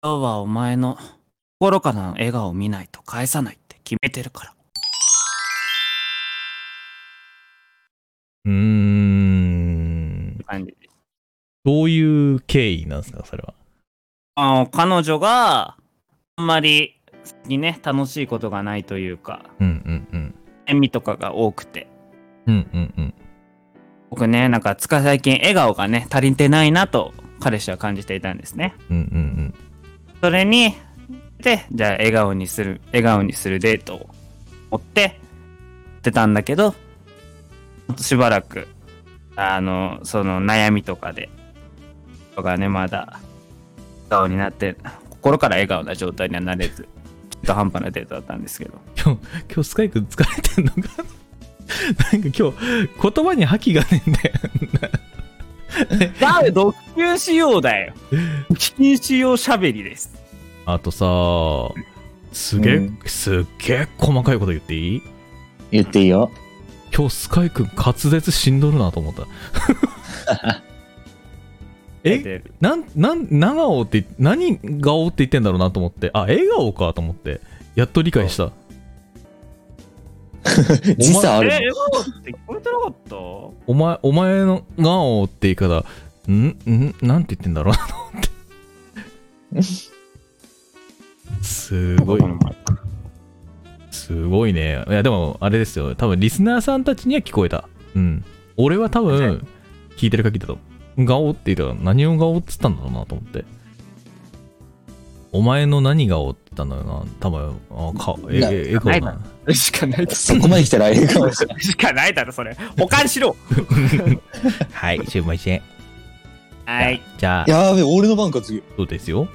今日はお前の心からの笑顔を見ないと返さないって決めてるから。うーん。感じどういう経緯なんですか、それは？あの、彼女があんまりにね、楽しいことがないというか、うんうんうん。笑みとかが多くて。うんうんうん。僕ね、なんか、つか最近笑顔がね、足りてないなと、彼氏は感じていたんですね。うんうんそれに、で、じゃあ笑顔にする、笑顔にするデートを持って、出たんだけど、しばらく、あの、その悩みとかで、とかね、まだ、笑顔になって、心から笑顔な状態にはなれず、中途半端なデートだったんですけど。今日、今日スカイ君疲れてんのかなんか今日、言葉に覇気がねえんだよ。だめ、読球仕様だよ。聞き仕様喋りです。あとさ、すげえ、うんすっげえ細かいこと言っていい？言っていいよ。今日スカイ君滑舌しんどるなと思った。(laughs) え？でなん、なん、長尾って、何がおって言ってんだろうなと思って、あ、笑顔かと思って、やっと理解した。(laughs) 時差あるえ、って聞こえてなかった？お前、お前の顔って言い方、ん？ん？なんて言ってんだろう？って。すごい。すごいね。いや、でも、あれですよ。多分、リスナーさんたちには聞こえた。うん。俺は多分、聞いてる限りだと、顔って言ったら、何を顔って言ったんだろうなと思って。お前の何顔って言ったんだよな。多分、あ、か、え、なえ、笑顔なな。しかないだそこまで来たら笑顔じゃろ。しかないだろ、それ。保管しろ。(laughs) はい、すいません。はい。じゃあ、やべえ、俺の番か次。そうですよ。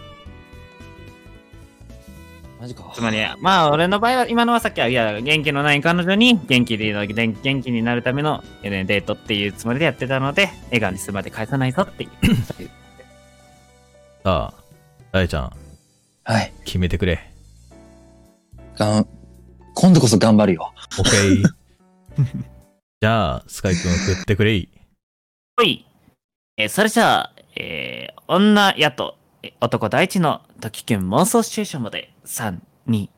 マジか。つまり、まあ、俺の場合は、今のはさっきは、いや、元気のない彼女に元気で元元気になるためのえーデートっていうつもりでやってたので、笑顔にするまで返さないぞっていう。さあ、大ちゃん、はい。決めてくれ。がん、今度こそ頑張るよ。オッケー。(laughs) じゃあ、スカイ君振ってくれい。ほい。えーそれじゃあ、えー女やとえー男第一の時キュン妄想シチュエーションまで、3、2、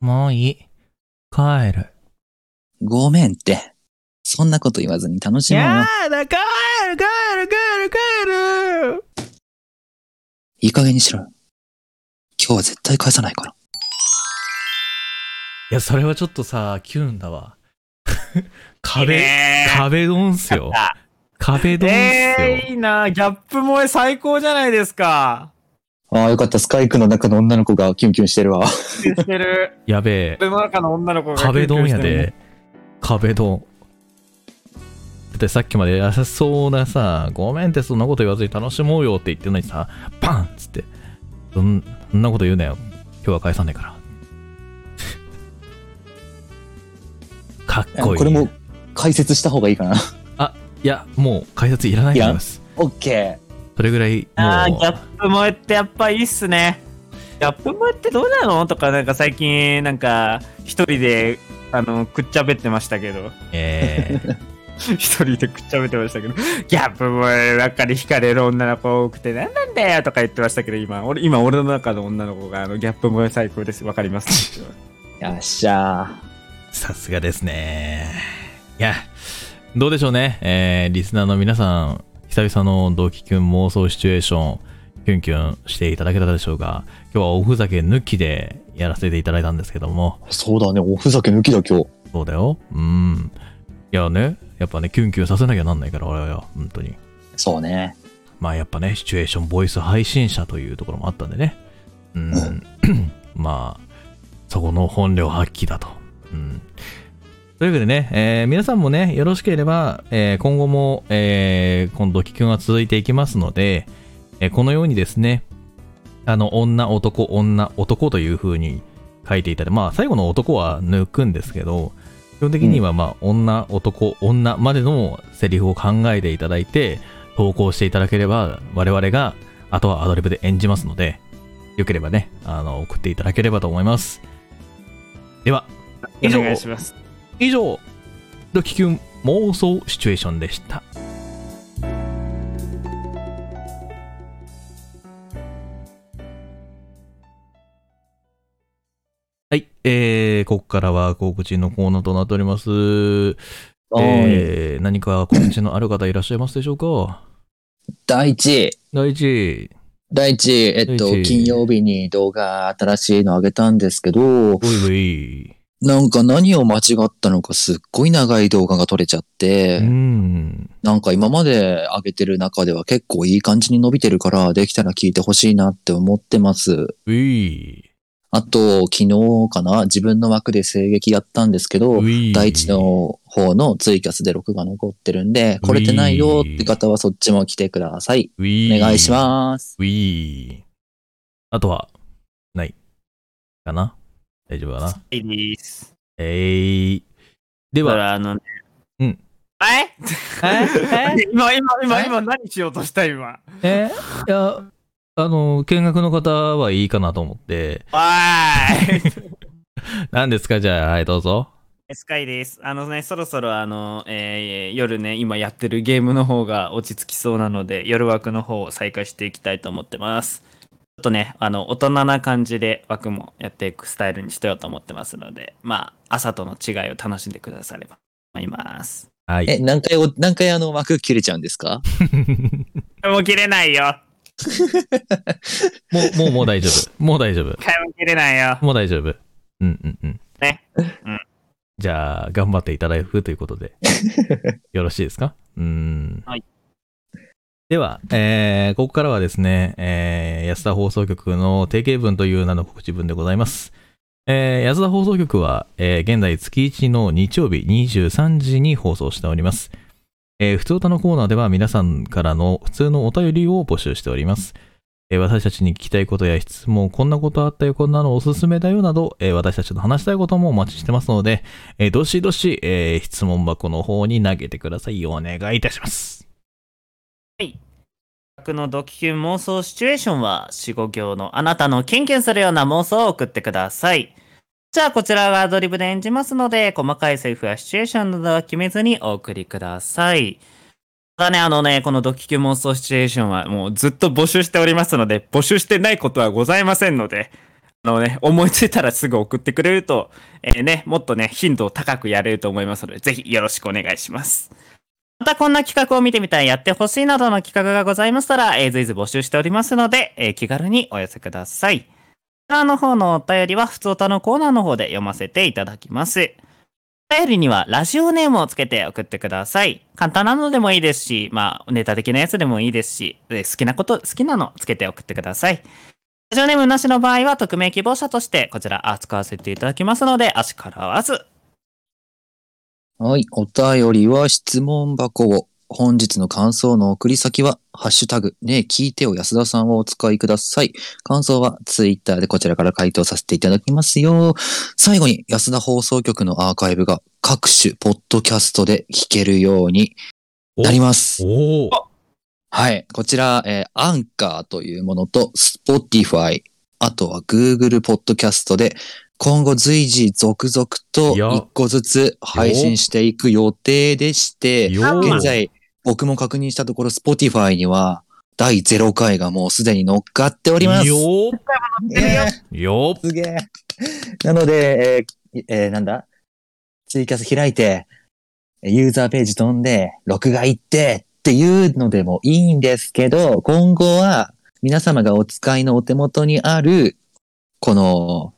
もういい。帰る。ごめんって。そんなこと言わずに楽しもうよ。だ、帰る、帰る、帰る、帰る。いい加減にしろよ。今日は絶対返さないから。いや、それはちょっとさ、キュンだわ。い (laughs) 壁、壁ドンっすよ。壁ドンっすよ。えー、いいなギャップ萌え最高じゃないですか。ああ、よかった。スカイクの中の女の子がキュンキュンしてるわ。してる。やべえ。俺の中の女の子が壁ドンやキュンキュンしてるで。壁ドン。だってさっきまで優しそうなさ、ごめんってそんなこと言わずに楽しもうよって言ってるのにさ、パンっつって、そんそんなこと言うなよ。今日は返さねえから。(laughs) かっこいい。これも解説した方がいいかな。いや、もう解説いらないと思います。オッケそれぐらい、もあーギャッう、プ萌えってやっぱいいっすね。ギャップ萌えってどうなの？とか、なんか最近、なんか、一人で、あの、くっちゃべってましたけど。えー、(laughs) 一人でくっちゃべってましたけど、ギャップ萌えばっかり惹かれる女の子多くて、なんなんだよとか言ってましたけど、今、俺、今俺の中の女の子が、あの、ギャップ萌え最高です。わかります。ー。よっしゃさすがですね。いや、どうでしょうね。えー、リスナーの皆さん、久々の同期キュン妄想シチュエーション、キュンキュンしていただけたでしょうか。今日はおふざけ抜きでやらせていただいたんですけども、ー。そうだね。おふざけ抜きだ今日。そうだよ。うん。いやね、やっぱね、キュンキュンさせなきゃなんないから、俺は、本当に。そうね。まあやっぱね、シチュエーションボイス配信者というところもあったんでね。うん。(coughs) まあ、そこの本領発揮だと。うん。というわけでね、えー皆さんもね、よろしければ、えー今後も、えー、今度、気球が続いていきますので、えーこのようにですね、あの、女、男、女、男という風に書いていただいて、まあ、最後の男は抜くんですけど、基本的には、まあ、女、男、女までのセリフを考えていただいて、投稿していただければ、我々が、あとはアドリブで演じますので、よければね、あの、送っていただければと思います。では、以上お願いします。以上、ドキキュン妄想シチュエーションでした。はい、えー、ここからは告知のコーナーとなっております。えー、何か告知のある方いらっしゃいますでしょうか？第一位。第一、第一、えっと、金曜日に動画新しいの上げたんですけど。なんか何を間違ったのかすっごい長い動画が撮れちゃって、うん。なんか今まで上げてる中では結構いい感じに伸びてるから、できたら聞いてほしいなって思ってます。うい。あと、昨日かな自分の枠で声劇やったんですけど、うい。第一の方のツイキャスで録画残ってるんで、来れてないよって方はそっちも来てください。お願いします。うい。あとは、ない。かな？大丈夫かな？いいです。えー。では、あのね。うん。え？え？今、今、今、え今、何しようとした今？え？いや、あの、見学の方はいいかなと思って。おーい (laughs) 何ですか？じゃあ、はい、どうぞ。スカイです。あのね、そろそろあの、えー夜ね、今やってるゲームの方が落ち着きそうなので、夜枠の方を再開していきたいと思ってます。ちょっとね、あの、大人な感じで枠もやっていくスタイルにしてようと思ってますので、まあ、朝との違いを楽しんでくださればと思います。はい。え、何回お、何回あの枠切れちゃうんですか？(laughs) もう切れないよ。(laughs) もう、もう、もう大丈夫。もう大丈夫。切れないよ。もう大丈夫。うんうんうん。ね。うん。じゃあ、頑張っていただくということで。(laughs) よろしいですか？うーん。はい。では、えー、ここからはですね、えー、安田放送局の定型文という名の告知文でございます。えー、安田放送局は、えー、現在月1の日曜日23時に放送しております。えー、普通歌のコーナーでは皆さんからの普通のお便りを募集しております。えー私たちに聞きたいことや質問、こんなことあったよ、こんなのおすすめだよなど、えー私たちの話したいこともお待ちしてますので、えーどしどし、え質問箱の方に投げてください。お願いいたします。はい。僕のドキキュン妄想シチュエーションは、4、5行のあなたのキュンキュンするような妄想を送ってください。じゃあ、こちらはアドリブで演じますので、細かいセリフやシチュエーションなどは決めずにお送りください。ただね、あのね、このドキキュン妄想シチュエーションはもうずっと募集しておりますので、募集してないことはございませんので、あのね、思いついたらすぐ送ってくれると、えーね、もっとね、頻度を高くやれると思いますので、ぜひよろしくお願いします。またこんな企画を見てみたい、やってほしいなどの企画がございましたら、えー随時募集しておりますので、えー気軽にお寄せください。こちらの方のお便りは、普通歌のコーナーの方で読ませていただきます。お便りにはラジオネームをつけて送ってください。簡単なのでもいいですし、まあ、ネタ的なやつでもいいですし、好きなこと、好きなのつけて送ってください。ラジオネームなしの場合は、匿名希望者として、こちら扱わせていただきますので、あしからわず。はい。お便りは質問箱を。本日の感想の送り先は、ハッシュタグ、ねえ聞いてよ安田さんをお使いください。感想はツイッターでこちらから回答させていただきますよ。最後に安田放送局のアーカイブが各種ポッドキャストで聞けるようになります。おおはい。こちら、えーアンカーというものと、 Spotify、あとは Google ポッドキャストで、今後随時続々と一個ずつ配信していく予定でして、現在僕も確認したところ、 Spotify には第0回がもうすでに乗っかっております。よーねよーすげえ。なので、えーえーなんだ？ツイキャス開いて、ユーザーページ飛んで、録画行ってっていうのでもいいんですけど、今後は皆様がお使いのお手元にある、この、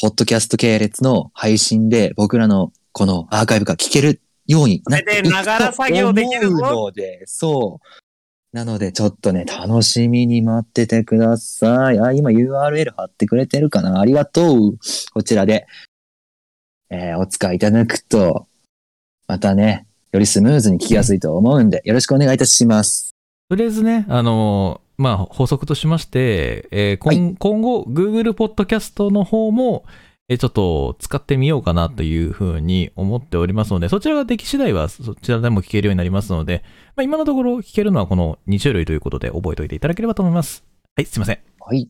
ポッドキャスト系列の配信で僕らのこのアーカイブが聞けるようになっていくとそれでながら作業できるぞ (laughs) 思うので、そう。なので、ちょっとね、楽しみに待っててください。あ、今 URL 貼ってくれてるかな？ありがとう。こちらで、えーお使いいただくと、またね、よりスムーズに聞きやすいと思うんで、よろしくお願いいたします。とりあえずね、あのーまあ、補足としまして、えー今今後、Google ポッドキャストの方も、えーちょっと使ってみようかなというふうに思っておりますので、そちらができ次第はそちらでも聞けるようになりますので、まあ、今のところ聞けるのはこの2種類ということで覚えておいていただければと思います。はい、すいません。はい。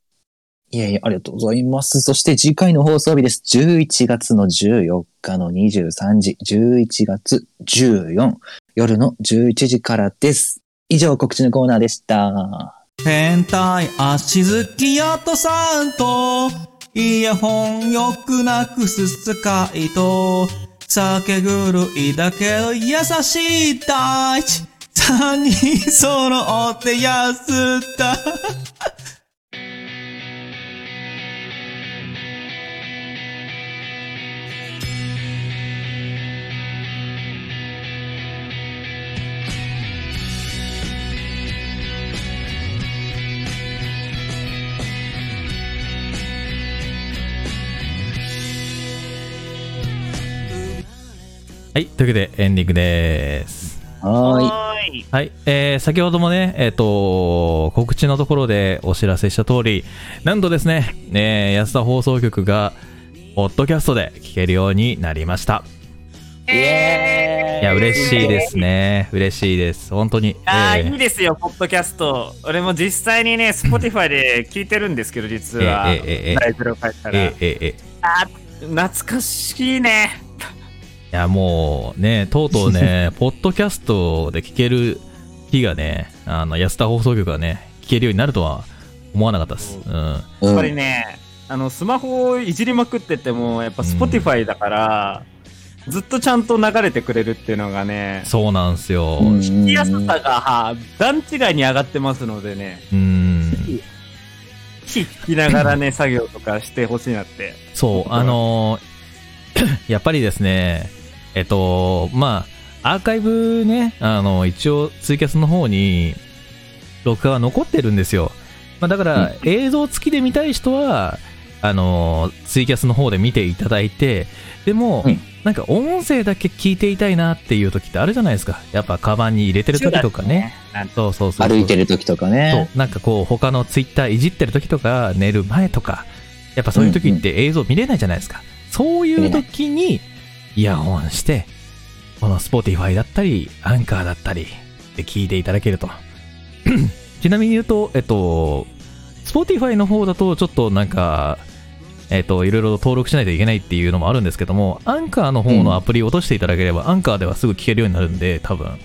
いえいえ、ありがとうございます。そして次回の放送日です。11月の14日の23時、11月14、夜の11時からです。以上、告知のコーナーでした。変態足好きやとさんと、イヤホンよくなくす使いと、酒狂いだけど優しい大地。三人揃ってやすった。はい、というわけでエンディングです。はーい。はーい。はい、えー、先ほどもね、えっ、と、告知のところでお知らせした通り、なんとですね、えー安田放送局が、ポッドキャストで聞けるようになりました。いや、嬉しいですね。嬉しいです。本当に。あーえーいいですよ、ポッドキャスト。俺も実際にね、Spotify で聞いてるんですけど、実は。ええええええタイトルを書いたら。えーえーえーあー懐かしいね。いや、もうね、とうとうね、(laughs) ポッドキャストで聞ける日がね、あの、安田放送局がね、聞けるようになるとは思わなかったです。うん。やっぱりうんね、あの、スマホをいじりまくってても、やっぱ Spotify だから、ずっとちゃんと流れてくれるっていうのがね、そうなんですよ。うん聞きやすさがは段違いに上がってますのでね、うん。聞きながらね、作業とかしてほしいなって。そう、あのー (laughs) やっぱりですね、えっと、まあ、アーカイブね、あの、一応ツイキャスの方に、録画が残ってるんですよ。まあ、だから、映像付きで見たい人は、あのーツイキャスの方で見ていただいて、でも、うんなんか音声だけ聞いていたいなっていう時ってあるじゃないですか。やっぱ、カバンに入れてる時とかね。なんそうそうそうそう。歩いてる時とかそうね。なんかこう他のツイッターいじってる時とか寝る前とかやっぱそういう時って映像見れないじゃないですか、そういう時にイヤホンしてこの Spotify だったりアンカーだったりで聞いていただけると (clears throat) ちなみに言うとえっと Spotify の方だとちょっとなんかえっと、いろいろ登録しないといけないっていうのもあるんですけども、アンカーの方のアプリを落としていただければ、アンカーではすぐ聞けるようになるんで、多分、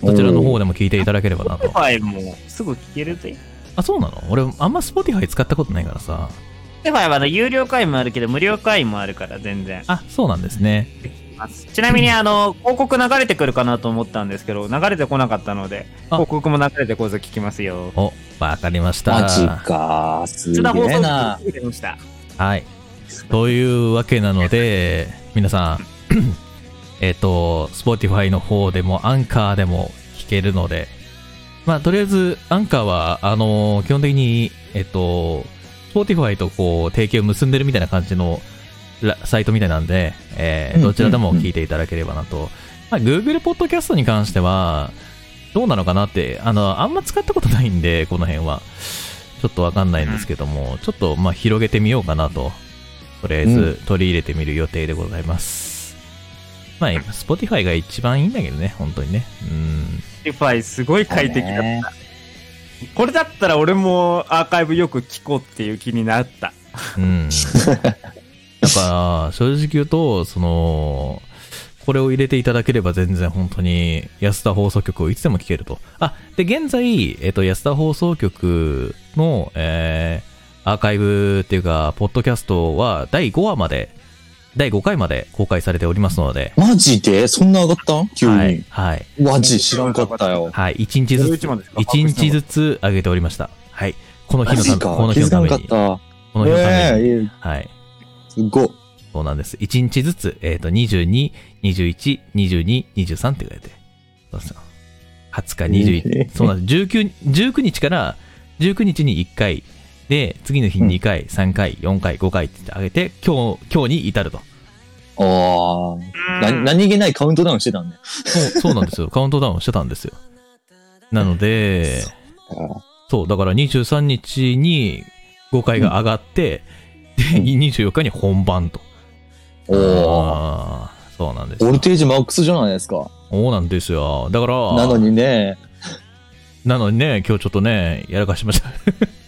そちらの方でも聞いていただければなと。Spotify もすぐ聞けるぜ。あ、そうなの？俺、あんま Spotify 使ったことないからさ。Spotify はあの有料会員もあるけど、無料会員もあるから、全然。あ、そうなんですね。ちなみに、あの、広告流れてくるかなと思ったんですけど、流れてこなかったので、あ広告も流れてこず聞きますよ。お、わかりました。マジか。すげえな。局でました。はい。というわけなので、皆さん、えっと、Spotify の方でも、アンカーでも聞けるので、まあ、とりあえず、アンカーは、あの基本的に、えっと、Spotify とこう、提携を結んでるみたいな感じのラサイトみたいなんで、えーうんどちらでも聞いていただければなと。まあ、Google Podcast に関しては、どうなのかなって、あの、あんま使ったことないんで、この辺は。ちょっとわかんないんですけども、ちょっと、まあ、広げてみようかなと。とりあえず取り入れてみる予定でございます。まあ、今 Spotify が一番いいんだけどね、本当にね。うん。Spotify すごい快適だった。ねこれだったら俺もアーカイブよく聞こうっていう気になった。うん。(laughs) だから、正直言うと、その、これを入れていただければ全然本当に安田放送局をいつでも聞けると。あ、で、現在、えっと、安田放送局の、えー、アーカイブっていうか、ポッドキャストは第5話まで、第5回まで公開されておりますので、マジで？そんな上がった？ん急はいに。、はい、マジ知らんかったよ。はい、1日ずつ、11までしか？1日ずつ上げておりました。はい。この日のため、この。日気づかんかっのために、こた。の日のために、ええはい。すごい。そうなんです。1日ずつ、えっ、と、22、21、22、23って書いて。そうそう。20日、21、えーそうなんです。19、19日から、19日に1回、で、次の日に2回、3回、4回、5回って上げて、今日、今日に至ると。ああ。な、何気ないカウントダウンしてたんね。そう、そうなんですよ。(laughs) カウントダウンしてたんですよ。なので、そう、だから23日に5回が上がって、で、24日に本番と。おお。あーそうなんですよボルテージマックスじゃないですか。そうなんですよ。だから、なのにね。なのにね、今日ちょっとね、やらかしました。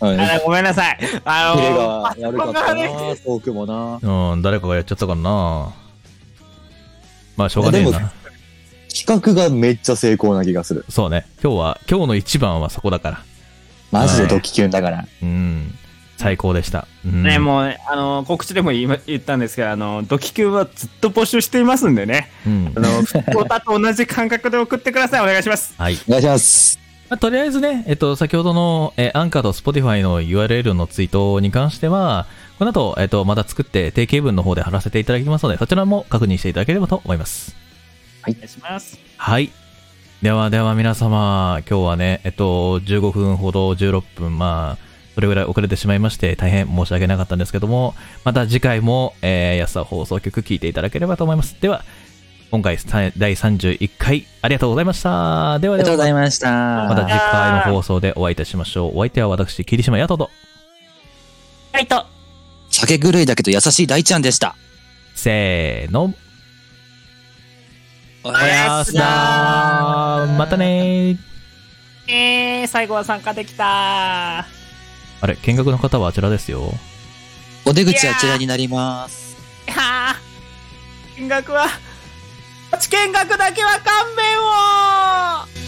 はい。あごめんなさい。あのー、がやるかったな、トークもな。うん、誰かがやっちゃったからな。まあ、しょうがねえでな。企画がめっちゃ成功な気がする。そうね。今日は、今日の一番はそこだから。マジでドキキュンだから。うん。最高でした。うん、ね、もう、あの、告知でも言言ったんですけど、あの、ドキキュンはずっと募集していますんでね。うんあ。の、福岡と同じ感覚で送ってください。お願いします。はい。お願いします。まあ、とりあえずね、えっと、先ほどの、えーアンカーと Spotify の URL のツイートに関しては、この後、えっと、また作って定型文の方で貼らせていただきますので、そちらも確認していただければと思います。お願いします。はい。ではでは皆様、今日はね、えっと、15分ほど、16分、まあ、それぐらい遅れてしまいまして、大変申し訳なかったんですけども、また次回も、えー、安田放送局聞いていただければと思います。では、今回さ第31回ありがとうございました。ではありがとうございました。また次回の放送でお会いいたしましょう。お相手は私、霧島やとと。はいと。酒狂いだけど優しい大ちゃんでした。せーの。おおやすだーまたねー。えー、最後は参加できたあれ、見学の方はあちらですよ。お出口あちらになります。いやー見学は、見学だけは勘弁を。